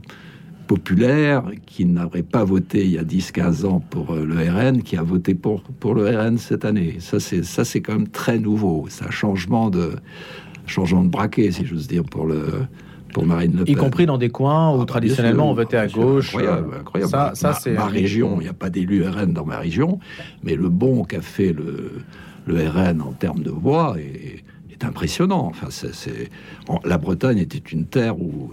populaire qui n'aurait pas voté il y a 10-15 ans pour le RN, qui a voté pour, pour le RN cette année. Ça, c'est, quand même très nouveau. C'est un changement de, changement de braquet, si j'ose dire, pour le, pour Marine Le Pen. Y compris dans des coins où Ah, traditionnellement on votait à sûr, gauche. Incroyable, euh, incroyable. Ça, ça ma, c'est. ma région, il n'y a pas d'élu RN dans ma région, mais le bond qu'a fait le, le RN en termes de voix est, est impressionnant. Enfin, c'est, la Bretagne était une terre où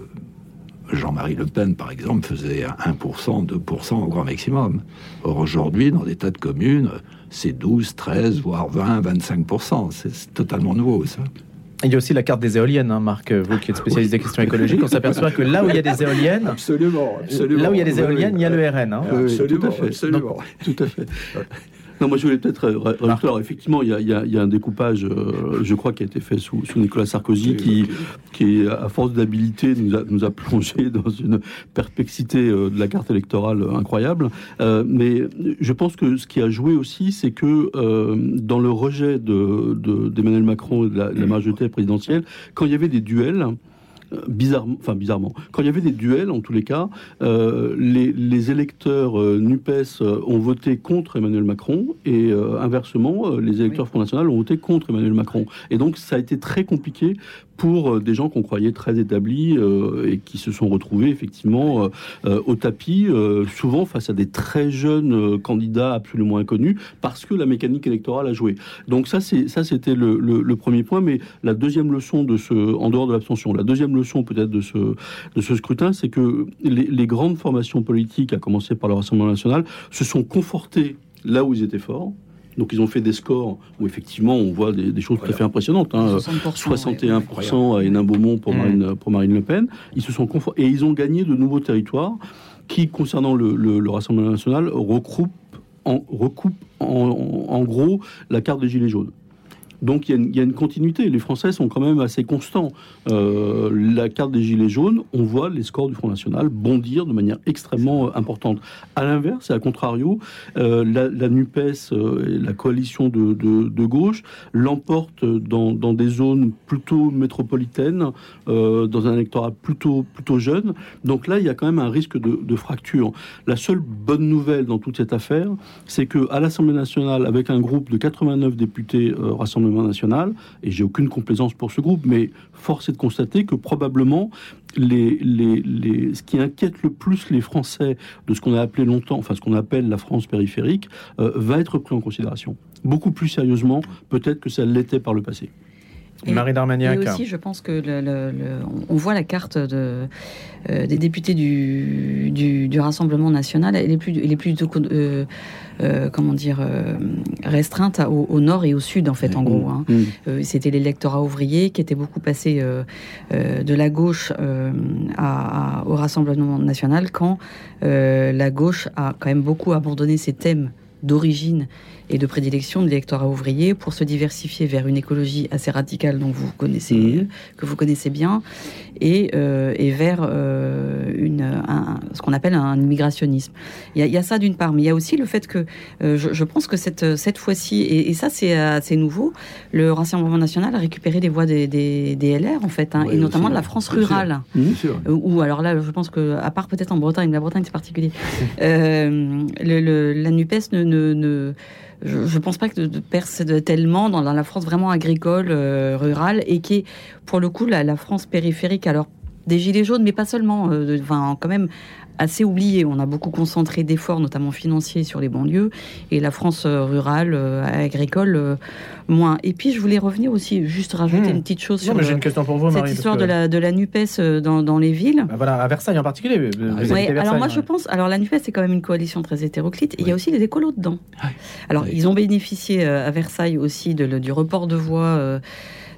Jean-Marie Le Pen, par exemple, faisait 1%, 2% au grand maximum. Or, aujourd'hui, dans des tas de communes, c'est 12, 13, voire 20, 25%. C'est, totalement nouveau, ça. Il y a aussi la carte des éoliennes, hein, Marc, vous qui êtes spécialiste des questions écologiques. On s'aperçoit que là où il y a des éoliennes, Absolument, là où il y a des éoliennes, il y a le RN. hein. Oui, oui, Absolument, tout à fait. absolument. Tout à fait. Non, moi je voulais peut-être euh, rajouter, alors effectivement, il y a, y y un découpage, euh, je crois, qui a été fait sous, sous Nicolas Sarkozy, qui, qui, à force d'habileté, nous a, nous a plongé [LAUGHS] dans une perplexité euh, de la carte électorale incroyable. Euh, mais je pense que ce qui a joué aussi, c'est que dans le rejet de- de- d'Emmanuel Macron et de la, de la majorité présidentielle, quand il y avait des duels, bizarrement, enfin bizarrement, quand il y avait des duels, en tous les cas, euh, les, les électeurs euh, Nupes euh, ont voté contre Emmanuel Macron et euh, inversement, les électeurs Front National ont voté contre Emmanuel Macron. Et donc, ça a été très compliqué pour euh, des gens qu'on croyait très établis euh, et qui se sont retrouvés effectivement euh, au tapis, souvent face à des très jeunes candidats absolument inconnus, parce que la mécanique électorale a joué. Donc ça, ça, c'était le premier point. Mais la deuxième leçon de ce, en dehors de l'abstention, la deuxième leçon peut-être de ce de ce scrutin, c'est que les, les grandes formations politiques, à commencer par le Rassemblement national, se sont confortées là où ils étaient forts. Donc ils ont fait des scores où effectivement on voit des, des choses tout à fait impressionnantes. hein. 60%, 61% à Hénin Beaumont pour, Mmh. Marine, pour Marine Le Pen. Ils se sont confort- et ils ont gagné de nouveaux territoires qui, concernant le, le- le Rassemblement national, recoupent en, recoupent en, en- en gros la carte des Gilets jaunes. Donc il y, a une, continuité. Les Français sont quand même assez constants. Euh, la carte des Gilets jaunes, on voit les scores du Front National bondir de manière extrêmement euh, importante. À l'inverse, et à contrario, euh, la, NUPES, euh, la coalition de, gauche, l'emporte dans, des zones plutôt métropolitaines, dans un électorat plutôt, jeune. Donc là, il y a quand même un risque de, fracture. La seule bonne nouvelle dans toute cette affaire, c'est que à l'Assemblée nationale, avec un groupe de 89 députés euh, National, et j'ai aucune complaisance pour ce groupe, mais force est de constater que probablement les- ce qui inquiète le plus les Français de ce qu'on a appelé longtemps, enfin ce qu'on appelle la France périphérique, euh, va être pris en considération. Beaucoup plus sérieusement, peut-être que ça l'était par le passé. Et- Marie Darmaniac. Et aussi, je pense que le, le- le- on voit la carte de, euh, des députés du, du, du Rassemblement national. Elle est plus, elle est plus euh, euh, comment dire, euh, restreinte au, au nord et au sud, en fait, en gros. hein. Mmh. Euh, C'était l'électorat ouvrier qui était beaucoup passé euh, euh, de la gauche euh, à- à- au Rassemblement national quand euh, la gauche a quand même beaucoup abandonné ses thèmes d'origine et de prédilection de l'électorat ouvrier pour se diversifier vers une écologie assez radicale dont vous connaissez, Mhm. que vous connaissez bien, et, euh, et vers euh, une, un- ce qu'on appelle un immigrationnisme. Il y a, il y a ça d'une part, mais il y a aussi le fait que euh, je, je pense que cette, cette fois-ci, et, et ça c'est assez nouveau, le Rassemblement national a récupéré des voix des, des, des LR en fait, hein, et notamment de la. France rurale. Ou alors là, je pense que, à part peut-être en Bretagne, la Bretagne c'est particulier. Le, le- la Nupes ne, ne, ne- je, je pense pas que de, de perce tellement dans, la France vraiment agricole, euh, rurale, et qui est pour le coup la, la France périphérique. Alors des gilets jaunes, mais pas seulement. euh, Enfin, quand même assez oublié. On a beaucoup concentré d'efforts, notamment financiers, sur les banlieues, et la France euh, rurale, euh, agricole, euh, moins. Et puis je voulais revenir aussi, juste rajouter Hmm. une petite chose Non, sur mais j'ai le- une question pour vous, cette Marie. histoire que- de la, de la NUPES dans, dans les villes. Bah voilà, à Versailles en particulier. vous- Ouais, alors Versailles, moi hein. je pense, alors la NUPES c'est quand même une coalition très hétéroclite, et il y a aussi les écolos dedans. Ouais. Alors Ouais. ils ont bénéficié euh, à Versailles aussi de, le- du report de voix, euh,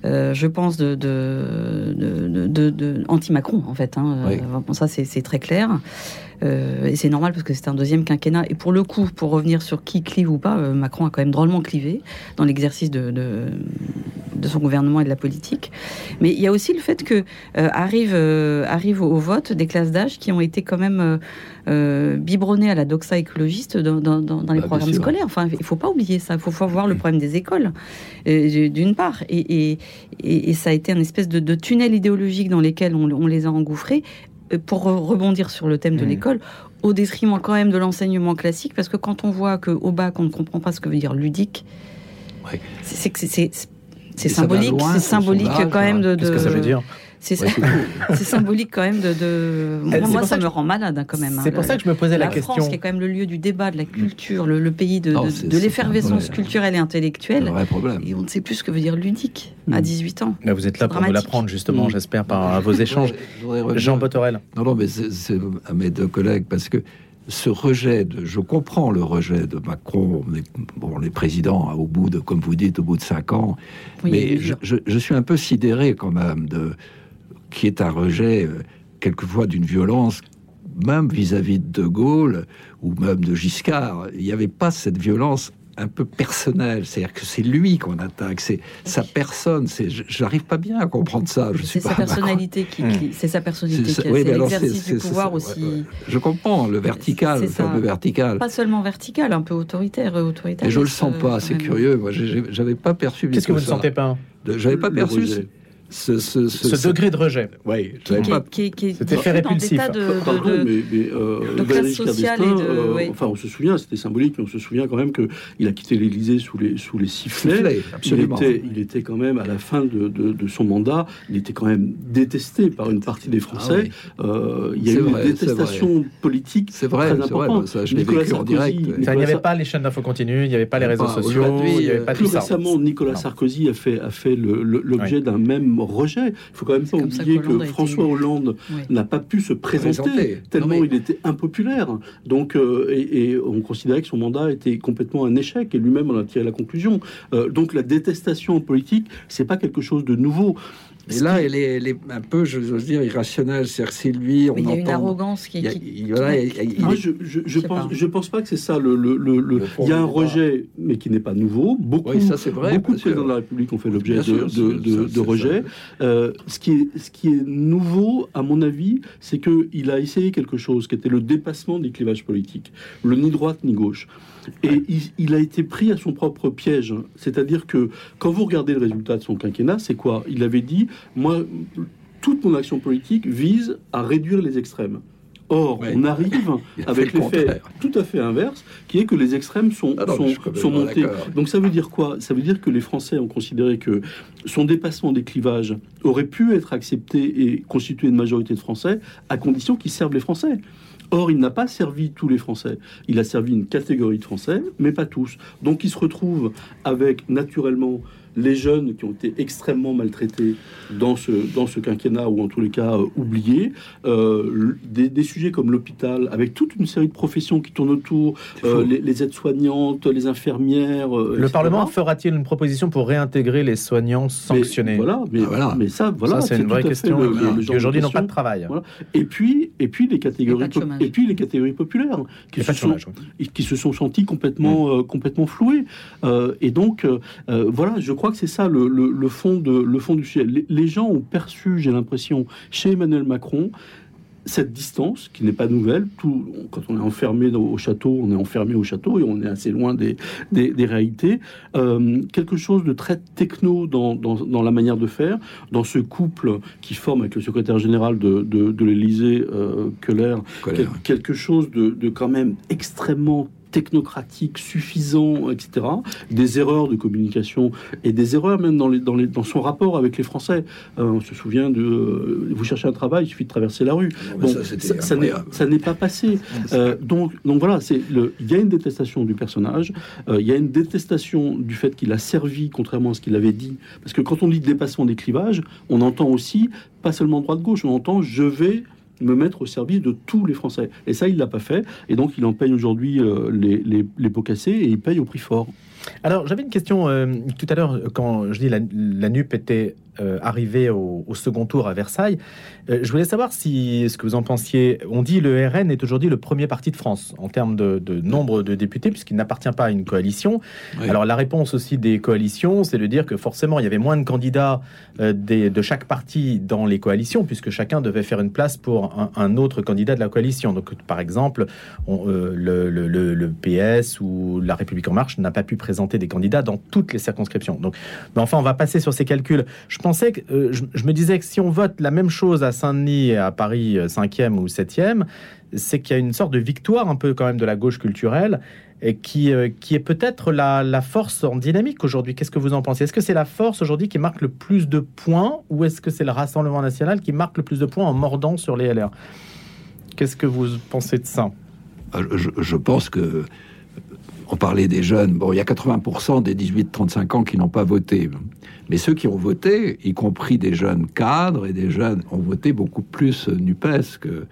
euh, je pense, de, de, de, de- de- anti-Macron en fait. Hein. Oui. Euh, bon, ça c'est très clair. Euh, et c'est normal parce que c'est un deuxième quinquennat. Et pour le coup, pour revenir sur qui clive ou pas, euh, Macron a quand même drôlement clivé dans l'exercice de, de, de son gouvernement et de la politique. Mais il y a aussi le fait que euh, arrive, arrive au vote des classes d'âge qui ont été quand même euh, biberonnées à la doxa écologiste dans, dans, dans- dans les Ah, bien programmes scolaires. Enfin, il faut pas oublier ça. Il faut, faut voir le problème des écoles, euh, d'une part. Et, et, et, et ça a été un espèce de, de tunnel idéologique dans lesquels on, on les a engouffrés pour re- rebondir sur le thème de Mhm. l'école, au détriment quand même de l'enseignement classique, parce que quand on voit qu'au bac, on ne comprend pas ce que veut dire ludique, Ouais. c'est symbolique, c'est symbolique quand même de, Qu'est-ce que ça veut dire [LAUGHS] C'est symbolique quand même de. Moi, ça me rend malade hein, quand même. C'est pour ça que je me posais la, question. France, qui est quand même le lieu du débat, de la culture, le, pays de, de, l'effervescence culturelle et intellectuelle. Un vrai problème. Et on ne sait plus ce que veut dire ludique à 18 ans. Là, vous êtes là pour nous l'apprendre, justement, mm. j'espère, par vos échanges. Jean Botorel. Non, non, mais c'est à mes deux collègues, parce que ce rejet de, je comprends le rejet de Macron, bon, les présidents, au bout de, comme vous dites, au bout de cinq ans, mais je, suis un peu sidéré quand même de, qui est un rejet, euh, quelquefois d'une violence, même vis-à-vis -vis de De Gaulle ou même de Giscard. Il n'y avait pas cette violence un peu personnel, c'est-à-dire que c'est lui qu'on attaque, c'est sa personne. C'est, j'arrive pas bien à comprendre ça. c'est sa personnalité qui, c'est sa personnalité, c'est l'exercice du pouvoir aussi. Je comprends le vertical, le vertical. Pas seulement vertical, un peu autoritaire, autoritaire. Et je le sens pas, c'est curieux. Moi, j'avais pas perçu. Qu'est-ce que vous ne sentez pas J'avais pas perçu ce, ce, ce, degré de rejet. Oui, qui, qui, cet effet répulsif. De, de, Pardon, mais, mais euh, classe sociale et de, euh, enfin, on se souvient, c'était symbolique, mais on se souvient quand même que il a quitté l'Élysée sous les sous les sifflets. absolument. Il était, il était quand même à la fin de, de, son mandat, il était quand même détesté par une partie des Français. Ah euh, il y a eu une détestation politique c'est vrai, très importante. ça, je l'ai vécu en direct. il n'y avait pas les chaînes d'infos continues, il n'y avait pas les réseaux sociaux, il avait pas. Plus récemment, Nicolas Sarkozy a fait a fait l'objet d'un même rejet faut quand même pas oublier que François Hollande n'a pas pu se présenter, tellement il était impopulaire. Donc, euh, et, on considérait que son mandat était complètement un échec, et lui-même en a tiré la conclusion. Euh, donc, la détestation politique, c'est pas quelque chose de nouveau. Et là, elle est, un peu, je veux dire, irrationnelle. C'est-à-dire c'est lui, on il y a une arrogance qui. Je, pense, je pense pas que c'est ça. Le, le, le, il y a un rejet, mais qui n'est pas nouveau. Beaucoup, ça, vrai, beaucoup de présidents de la République ont fait l'objet de, de, rejet. Euh, ce, qui est, ce qui est nouveau, à mon avis, c'est qu'il a essayé quelque chose qui était le dépassement des clivages politiques. Le ni droite ni gauche. Et il, a été pris à son propre piège. C'est-à-dire que quand vous regardez le résultat de son quinquennat, c'est quoi? Il avait dit, moi, toute mon action politique vise à réduire les extrêmes. Or, on arrive [LAUGHS] avec l'effet tout à fait inverse, qui est que les extrêmes sont, ah sont, montés. Donc ça veut dire quoi? Ça veut dire que les Français ont considéré que son dépassement des clivages aurait pu être accepté et constituer une majorité de Français à condition qu'ils servent les Français. Or, il n'a pas servi tous les Français. Il a servi une catégorie de Français, mais pas tous. Donc, il se retrouve avec naturellement les jeunes qui ont été extrêmement maltraités dans ce, dans ce quinquennat, ou en tous les cas euh, oubliés, euh, des, sujets comme l'hôpital, avec toute une série de professions qui tournent autour, euh, les, aides-soignantes, les infirmières. le Parlement fera-t-il une proposition pour réintégrer les soignants sanctionnés? Voilà, mais, ah, voilà. mais ça, voilà, c'est une vraie question. Aujourd'hui, n'ont pas de travail. Et puis, et puis les catégories, et, puis les catégories populaires qui, se sont, qui se sont senties complètement, complètement flouées. et donc, voilà, je crois que c'est ça le, fond de, le fond du sujet. Les, gens ont perçu, j'ai l'impression, chez Emmanuel Macron, cette distance qui n'est pas nouvelle. Tout, quand on est enfermé au château, on est enfermé au château et on est assez loin des, des, réalités. Euh, quelque chose de très techno dans, dans, la manière de faire, dans ce couple qui forme avec le secrétaire général de, de, l'Élysée, euh, Keller, quelque chose de, de quand même extrêmement technocratique suffisant, etc. Des erreurs de communication et des erreurs même dans, les, dans, les, dans son rapport avec les Français. Euh, on se souvient de euh, vous cherchez un travail, il suffit de traverser la rue. Bon, ça, ça n'est pas passé. Euh, donc, donc voilà, c'est le. Il y a une détestation du personnage. il y a une détestation du fait qu'il a servi, contrairement à ce qu'il avait dit. Parce que quand on dit dépassement des clivages, on entend aussi pas seulement droite-gauche, on entend je vais me mettre au service de tous les Français. Et ça, il l'a pas fait. Et donc, il en paye aujourd'hui euh, les, les, les, pots cassés et il paye au prix fort. Alors, j'avais une question euh, tout à l'heure, quand je dis la, la NUP était euh, arrivé au, second tour à Versailles. Euh, je voulais savoir si ce que vous en pensiez. On dit le RN est aujourd'hui le premier parti de France en termes de, nombre de députés, puisqu'il n'appartient pas à une coalition. Alors la réponse aussi des coalitions, c'est de dire que forcément il y avait moins de candidats euh, de chaque parti dans les coalitions, puisque chacun devait faire une place pour un, autre candidat de la coalition. Donc par exemple, le, PS ou La République en marche n'a pas pu présenter des candidats dans toutes les circonscriptions. Donc, mais enfin, on va passer sur ces calculs. Je euh, je, me disais que si on vote la même chose à Saint-Denis à Paris 5e ou 7e, c'est qu'il y a une sorte de victoire un peu quand même de la gauche culturelle et qui, qui est peut-être la, la, force en dynamique aujourd'hui. Qu'est-ce que vous en pensez? Est-ce que c'est la force aujourd'hui qui marque le plus de points ou est-ce que c'est le Rassemblement national qui marque le plus de points en mordant sur les LR Qu'est-ce que vous pensez de ça? Ah, je, pense que on parlait des jeunes. Bon, il y a 80% des 18-35 ans qui n'ont pas voté. Mais ceux qui ont voté, y compris des jeunes cadres et des jeunes, ont voté beaucoup plus NUPES que,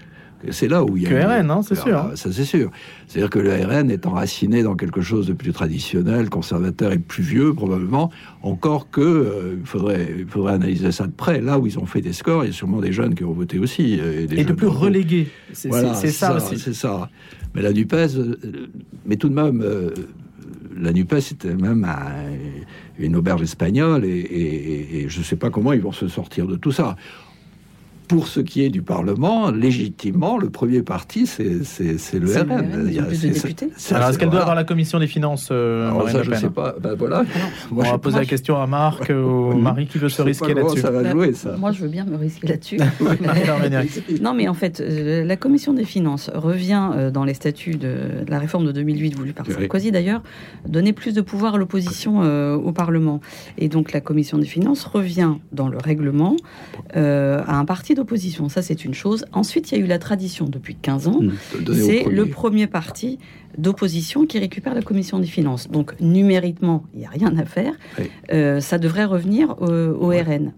c'est là où il y a. Que RN, hein, c'est sûr. Ça, c'est sûr. C'est-à-dire que le RN est enraciné dans quelque chose de plus traditionnel, conservateur et plus vieux, probablement. Encore que, euh, il, faudrait, il faudrait analyser ça de près. Là où ils ont fait des scores, il y a sûrement des jeunes qui ont voté aussi. Euh, et, de plus relégués. C'est ça, aussi. C'est ça. Mais la NUPES, euh, mais tout de même, la NUPES c'était même une auberge espagnole et, je ne sais pas comment ils vont se sortir de tout ça pour ce qui est du Parlement, légitimement, le premier parti, c'est le RN. A, Alors, est-ce qu'elle doit avoir la commission des finances euh, ça, Je ne sais pas. Ben, voilà. on va poser la question à Marc ou [LAUGHS] Marie qui veut se risquer là-dessus. Ça va jouer, ça. Moi, je veux bien me risquer là-dessus. [LAUGHS] [LAUGHS] non, mais en fait, euh, la commission des finances revient euh, dans les statuts de la réforme de 2008 voulue par Sarkozy d'ailleurs, donner plus de pouvoir à l'opposition au Parlement. Et donc, la commission des finances revient dans le règlement à un parti d'opposition. Ça, c'est une chose. Ensuite, il y a eu la tradition depuis 15 ans. Mmh, c'est le premier parti d'opposition qui récupère la commission des finances. Donc, numériquement, il n'y a rien à faire. Euh, ça devrait revenir au, RN.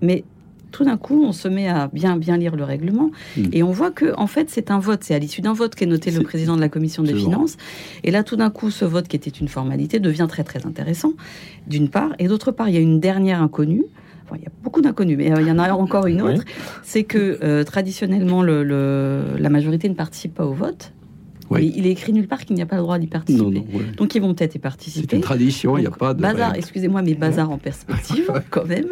Mais tout d'un coup, on se met à bien bien lire le règlement mmh. et on voit que en fait, c'est un vote. C'est à l'issue d'un vote qu'est noté le président de la commission des finances. Et là, tout d'un coup, ce vote qui était une formalité devient très très intéressant, d'une part, et d'autre part, il y a une dernière inconnue il y a beaucoup d'inconnus, mais euh, il y en a encore une autre. C'est que euh, traditionnellement, la majorité ne participe pas au vote. Il est écrit nulle part qu'il n'y a pas le droit d'y participer. Donc ils vont peut-être y participer. C'est une tradition, il n'y a pas de. Bazar, excusez-moi, mais bazar en perspective, [LAUGHS] quand même.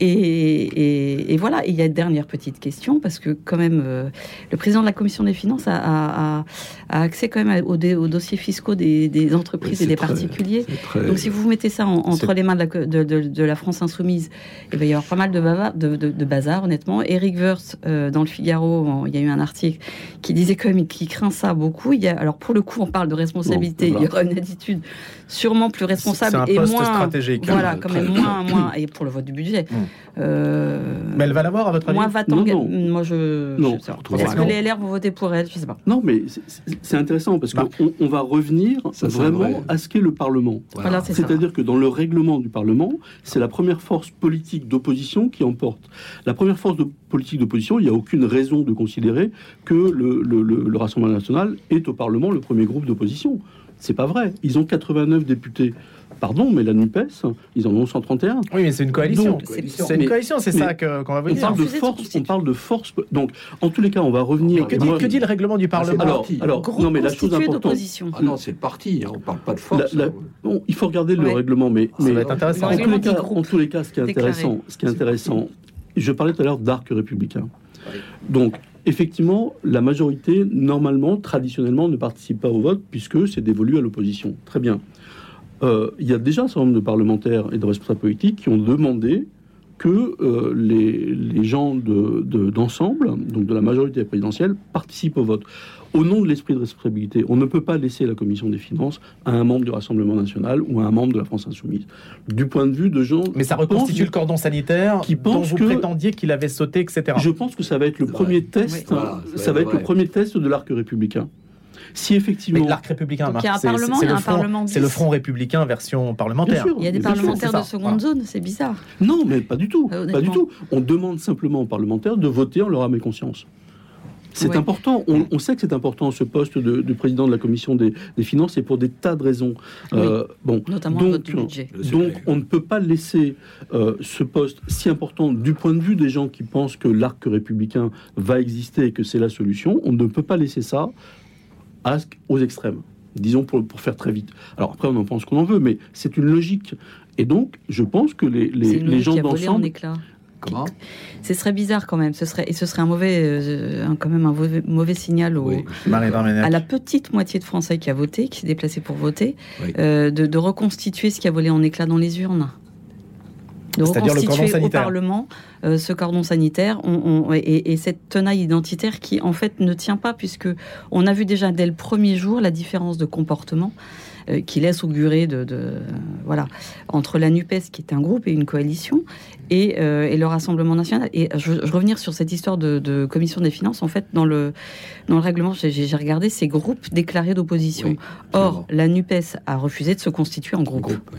Et, voilà, il y a une dernière petite question, parce que quand même, euh, le président de la commission des finances a, accès quand même aux, dossiers fiscaux des, entreprises et des particuliers. Donc si vous mettez ça entre les mains de la, France insoumise, il va y avoir pas mal de, de, bazar, honnêtement. Eric Wirth, euh, dans le Figaro, il y a eu un article qui disait quand même qu'il craint ça beaucoup alors pour le coup, on parle de responsabilité. Il y aura une attitude sûrement plus responsable et moins stratégique. Hein. Voilà, quand même moins, moins, et pour le vote du budget. Mm. Euh, mais elle va l'avoir à votre avis Moins va non, Moi, je. Non. Est-ce que les LR vont voter pour elle? Je sais pas. Non, mais c'est intéressant parce qu'on on va revenir vraiment à ce qu'est le Parlement. C'est-à-dire que dans le règlement du Parlement, c'est la première force politique d'opposition qui emporte. La première force de politique d'opposition, il n'y a aucune raison de considérer que le, le, le Rassemblement national est au Parlement le premier groupe d'opposition. C'est pas vrai. Ils ont 89 députés. Pardon, mais la NUPES, ils en ont 131. Oui, mais c'est une coalition. C'est une coalition, c'est ça qu'on va vous dire. On parle de force. On parle de force. Donc, en tous les cas, on va revenir. Que dit, que dit le règlement du Parlement? Alors, alors non, mais la chose importante. Ah non, c'est le parti. Hein, on parle pas de force. bon, il faut regarder le règlement, mais, ça va être intéressant. En tous, les cas, en tous les cas, ce qui est intéressant, ce qui est intéressant, je parlais tout à l'heure d'arc républicain. Donc, effectivement, la majorité, normalement, traditionnellement, ne participe pas au vote puisque c'est dévolu à l'opposition. Très bien. Euh, il y a déjà un certain nombre de parlementaires et de responsables politiques qui ont demandé que euh, les, gens d'ensemble, de, donc de la majorité présidentielle, participent au vote. Au nom de l'esprit de responsabilité, on ne peut pas laisser la commission des finances à un membre du Rassemblement national ou à un membre de la France insoumise. Du point de vue de gens... Mais ça reconstitue le cordon sanitaire qui dont vous prétendiez qu'il avait sauté, etc. Je pense que ça va être le premier test, ça va être le premier test de l'arc républicain. Si effectivement. L'arc républicain, c'est le, front républicain version parlementaire. il y a des parlementaires de seconde zone, c'est bizarre. Non, mais pas du tout. Pas du tout. On demande simplement aux parlementaires de voter en leur âme et conscience. C'est important. On, sait que c'est important ce poste de, président de la commission des, finances et pour des tas de raisons. Euh, bon, notamment donc, du budget. Donc, on ne peut pas laisser euh, ce poste si important du point de vue des gens qui pensent que l'arc républicain va exister et que c'est la solution. On ne peut pas laisser ça aux extrêmes, disons pour, pour faire très vite. Alors après, on en pense qu'on en veut, mais c'est une logique. Et donc, je pense que les, les, les gens d'ensemble... Comment Ce serait bizarre quand même. Ce serait, et ce serait un mauvais, euh, quand même un mauvais, mauvais signal au, Oui. À la petite moitié de Français qui a voté, qui s'est déplacé pour voter, Oui. euh, de, de reconstituer ce qui a volé en éclats dans les urnes. De C'est-à-dire le cordon reconstituer au. Parlement euh, ce cordon sanitaire on- on- et, et cette tenaille identitaire qui en fait ne tient pas puisque on a vu déjà dès le premier jour la différence de comportement euh, qui laisse augurer de, de- voilà entre la Nupes qui est un groupe et une coalition et, euh, et le Rassemblement national. Et je, je revenir sur cette histoire de, de commission des finances. En fait, dans le dans le règlement, j'ai regardé ces groupes déclarés d'opposition. Oui, Or, la Nupes a refusé de se constituer en groupe. Groupe, oui.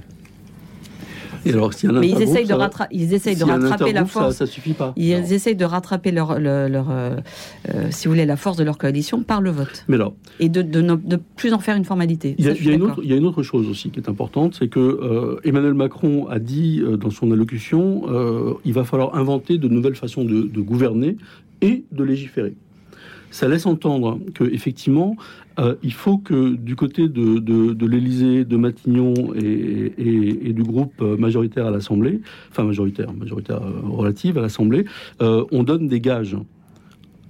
Et alors, Mais ils essayent de, rattra- ils essayent rattraper la intergroupe, ça- force. Ça, suffit pas. Ils Non. essayent de rattraper leur, leur, leur, euh, euh, si vous voulez, la force de leur coalition par le vote Mais alors, et de, de ne de plus en faire une formalité. Il y, a, Ça, y une autre, il y a une autre chose aussi qui est importante, c'est que euh, Emmanuel Macron a dit euh, dans son allocution, euh, il va falloir inventer de nouvelles façons de, de gouverner et de légiférer. Ça laisse entendre que effectivement, euh, il faut que du côté de, de, de l'Élysée, de Matignon et, et- du groupe euh, majoritaire à l'Assemblée, enfin majoritaire, majoritaire euh, relative à l'Assemblée, on donne des gages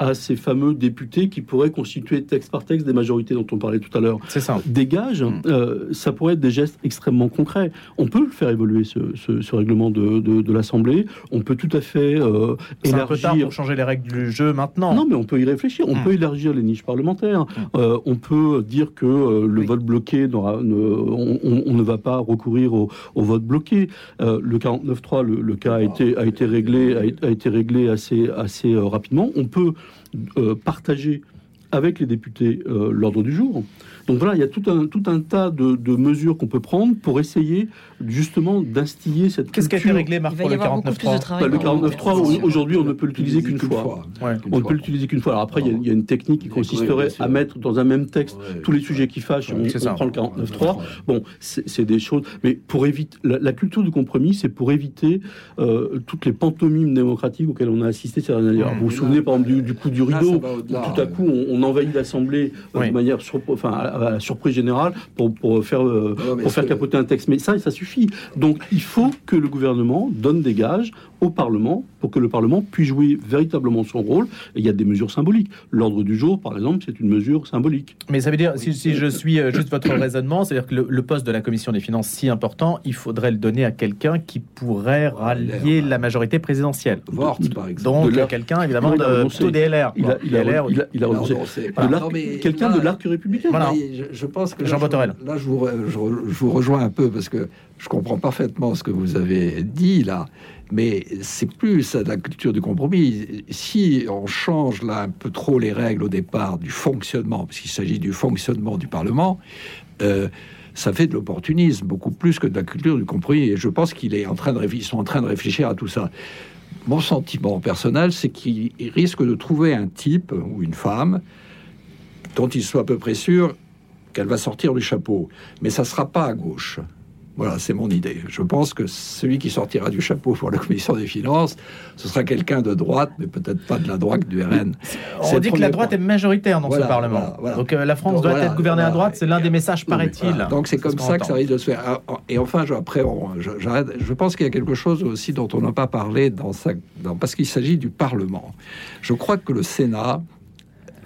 à ces fameux députés qui pourraient constituer texte par texte des majorités dont on parlait tout à l'heure C'est ça. des gages, Mm. euh, ça pourrait être des gestes extrêmement concrets. On peut le faire évoluer, ce, ce- ce règlement de, de- de l'Assemblée. On peut tout à fait euh, C'est un peu tard élargir. pour changer les règles du jeu maintenant. Non, mais on peut y réfléchir. On Mm. peut élargir les niches parlementaires. Euh, on peut dire que euh, le Oui. vote bloqué, ne- on, on- on ne va pas recourir au, au vote bloqué. Euh, le 49.3, le, le cas a été, a été réglé, a, a été réglé assez, assez euh, rapidement. On peut euh, partager avec les députés euh, l'ordre du jour. Donc voilà, il y a tout un, tout un tas de, de mesures qu'on peut prendre pour essayer justement d'instiller cette Qu'est-ce qui a été réglé, Marc, Il va pour y le avoir beaucoup plus de 49.3 travail. Bah, le pour- 49.3, au- aujourd'hui, on ne peut l'utiliser qu'une fois. Ouais. On ne peut l'utiliser qu'une fois. Alors après, il y a- il y, a une technique qui consisterait à mettre dans un même texte Ouais. tous les sujets qui fâchent. On, C'est on ça. prend le 49.3. Bon, c'est c'est des choses. Mais pour éviter la, la culture du compromis, c'est pour éviter euh, toutes les pantomimes démocratiques auxquelles on a assisté ces dernières années. Vous vous souvenez, par exemple, du, du coup du rideau où tout à coup, on, on envahit l'Assemblée euh, de manière enfin, à, la surprise générale pour, pour faire, euh, Non, pour faire c'est- capoter un texte. Mais ça, ça suffit. Donc, il faut que le gouvernement donne des gages au Parlement pour que le Parlement puisse jouer véritablement son rôle. Et il y a des mesures symboliques. L'ordre du jour, par exemple, c'est une mesure symbolique. Mais ça veut dire, si, si je suis euh, juste votre [COUGHS] raisonnement, c'est-à-dire que le, le poste de la commission des finances si important, il faudrait le donner à quelqu'un qui pourrait rallier la majorité présidentielle. Vort, par exemple. Donc quelqu'un évidemment de plutôt. Il a, il a, il il Quelqu'un de l'arc républicain. Voilà. Je, je pense que là, Jean je- Botorel. Là, je vous, je, je vous rejoins un peu parce que je comprends parfaitement ce que vous avez dit là, mais c'est plus la culture du compromis. Si on change là un peu trop les règles au départ du fonctionnement, parce qu'il s'agit du fonctionnement du Parlement, euh, ça fait de l'opportunisme beaucoup plus que de la culture du compromis. Et je pense qu'il est en train de réfléchir, ils sont en train de réfléchir à tout ça. Mon sentiment personnel, c'est qu'ils risquent de trouver un type ou une femme dont ils soient à peu près sûrs qu'elle va sortir du chapeau. Mais ça ne sera pas à gauche. Voilà, c'est mon idée. Je pense que celui qui sortira du chapeau pour la commission des finances, ce sera quelqu'un de droite, mais peut-être pas de la droite du RN. On dit que la droite point. est majoritaire dans Voilà, ce Parlement. voilà, voilà. Donc euh, la France Donc, doit être gouvernée à droite, c'est l'un des messages, paraît-il. Donc c'est ce comme ça que ça risque de se faire. Ah, Et enfin, je- après, on- je, je pense qu'il y a quelque chose aussi dont on n'a pas parlé dans sa, dans- parce qu'il s'agit du Parlement. Je crois que le Sénat,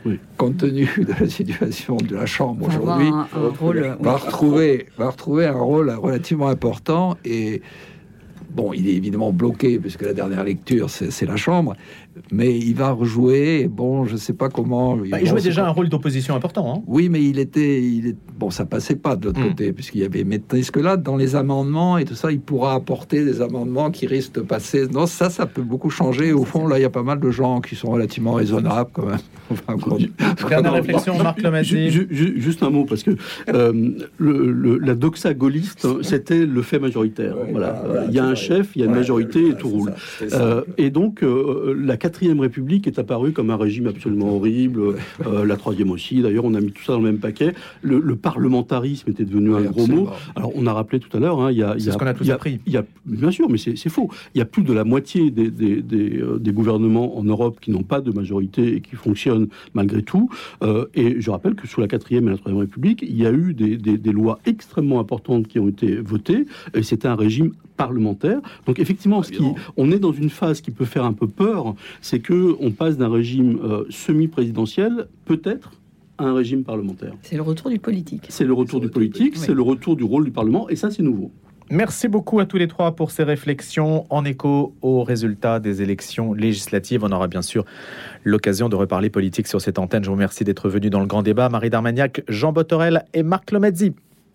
Oui. compte tenu de la situation de la Chambre aujourd'hui, un, un rôle. va retrouver, va retrouver un rôle relativement important et bon, il est évidemment bloqué puisque la dernière lecture c'est la Chambre, mais il va rejouer. Bon, je sais pas comment. Bah, il jouait déjà pas- un rôle d'opposition important. hein. oui, mais il était, il est, bon, ça passait pas de l'autre Mm. côté, puisqu'il y avait, mais tandis que là, dans les amendements et tout ça, il pourra apporter des amendements qui risquent de passer. Non, ça, ça peut beaucoup changer. Au fond, là, il y a pas mal de gens qui sont relativement raisonnables, quand même. [LAUGHS] Enfin, Dernière [LAUGHS] réflexion, Marc Lomazzi. Ju- ju- Juste un mot, parce que euh, le, le- la doxa gaulliste, [LAUGHS] c'était le fait majoritaire. Ouais, voilà. voilà, Il y a un. Chef, il y a une Ouais, majorité ouais, et tout roule. ça. Euh, et donc, euh, la quatrième République est apparue comme un régime absolument horrible. Euh, la troisième aussi. D'ailleurs, on a mis tout ça dans le même paquet. Le, le parlementarisme était devenu Oui, un gros mot. Alors, on a rappelé tout à l'heure, hein, il y a, y ce qu'on a tous y a- appris. il y a, bien sûr, mais c'est faux. Il y a plus de la moitié des, des, des, euh, des gouvernements en Europe qui n'ont pas de majorité et qui fonctionnent malgré tout. Euh, et je rappelle que sous la quatrième et la troisième République, il y a eu des, des- des lois extrêmement importantes qui ont été votées. Et c'était un régime parlementaire. Donc effectivement, ce qui, on est dans une phase qui peut faire un peu peur, c'est que on passe d'un régime euh, semi-présidentiel, peut-être, à un régime parlementaire. C'est le retour du politique. C'est le retour du politique, c'est le retour du rôle du Parlement, et ça, c'est nouveau. Merci beaucoup à tous les trois pour ces réflexions en écho aux résultats des élections législatives. On aura bien sûr l'occasion de reparler politique sur cette antenne. Je vous remercie d'être venu dans le grand débat. Marie Darmagnac, Jean Botorel et Marc Lomezzi.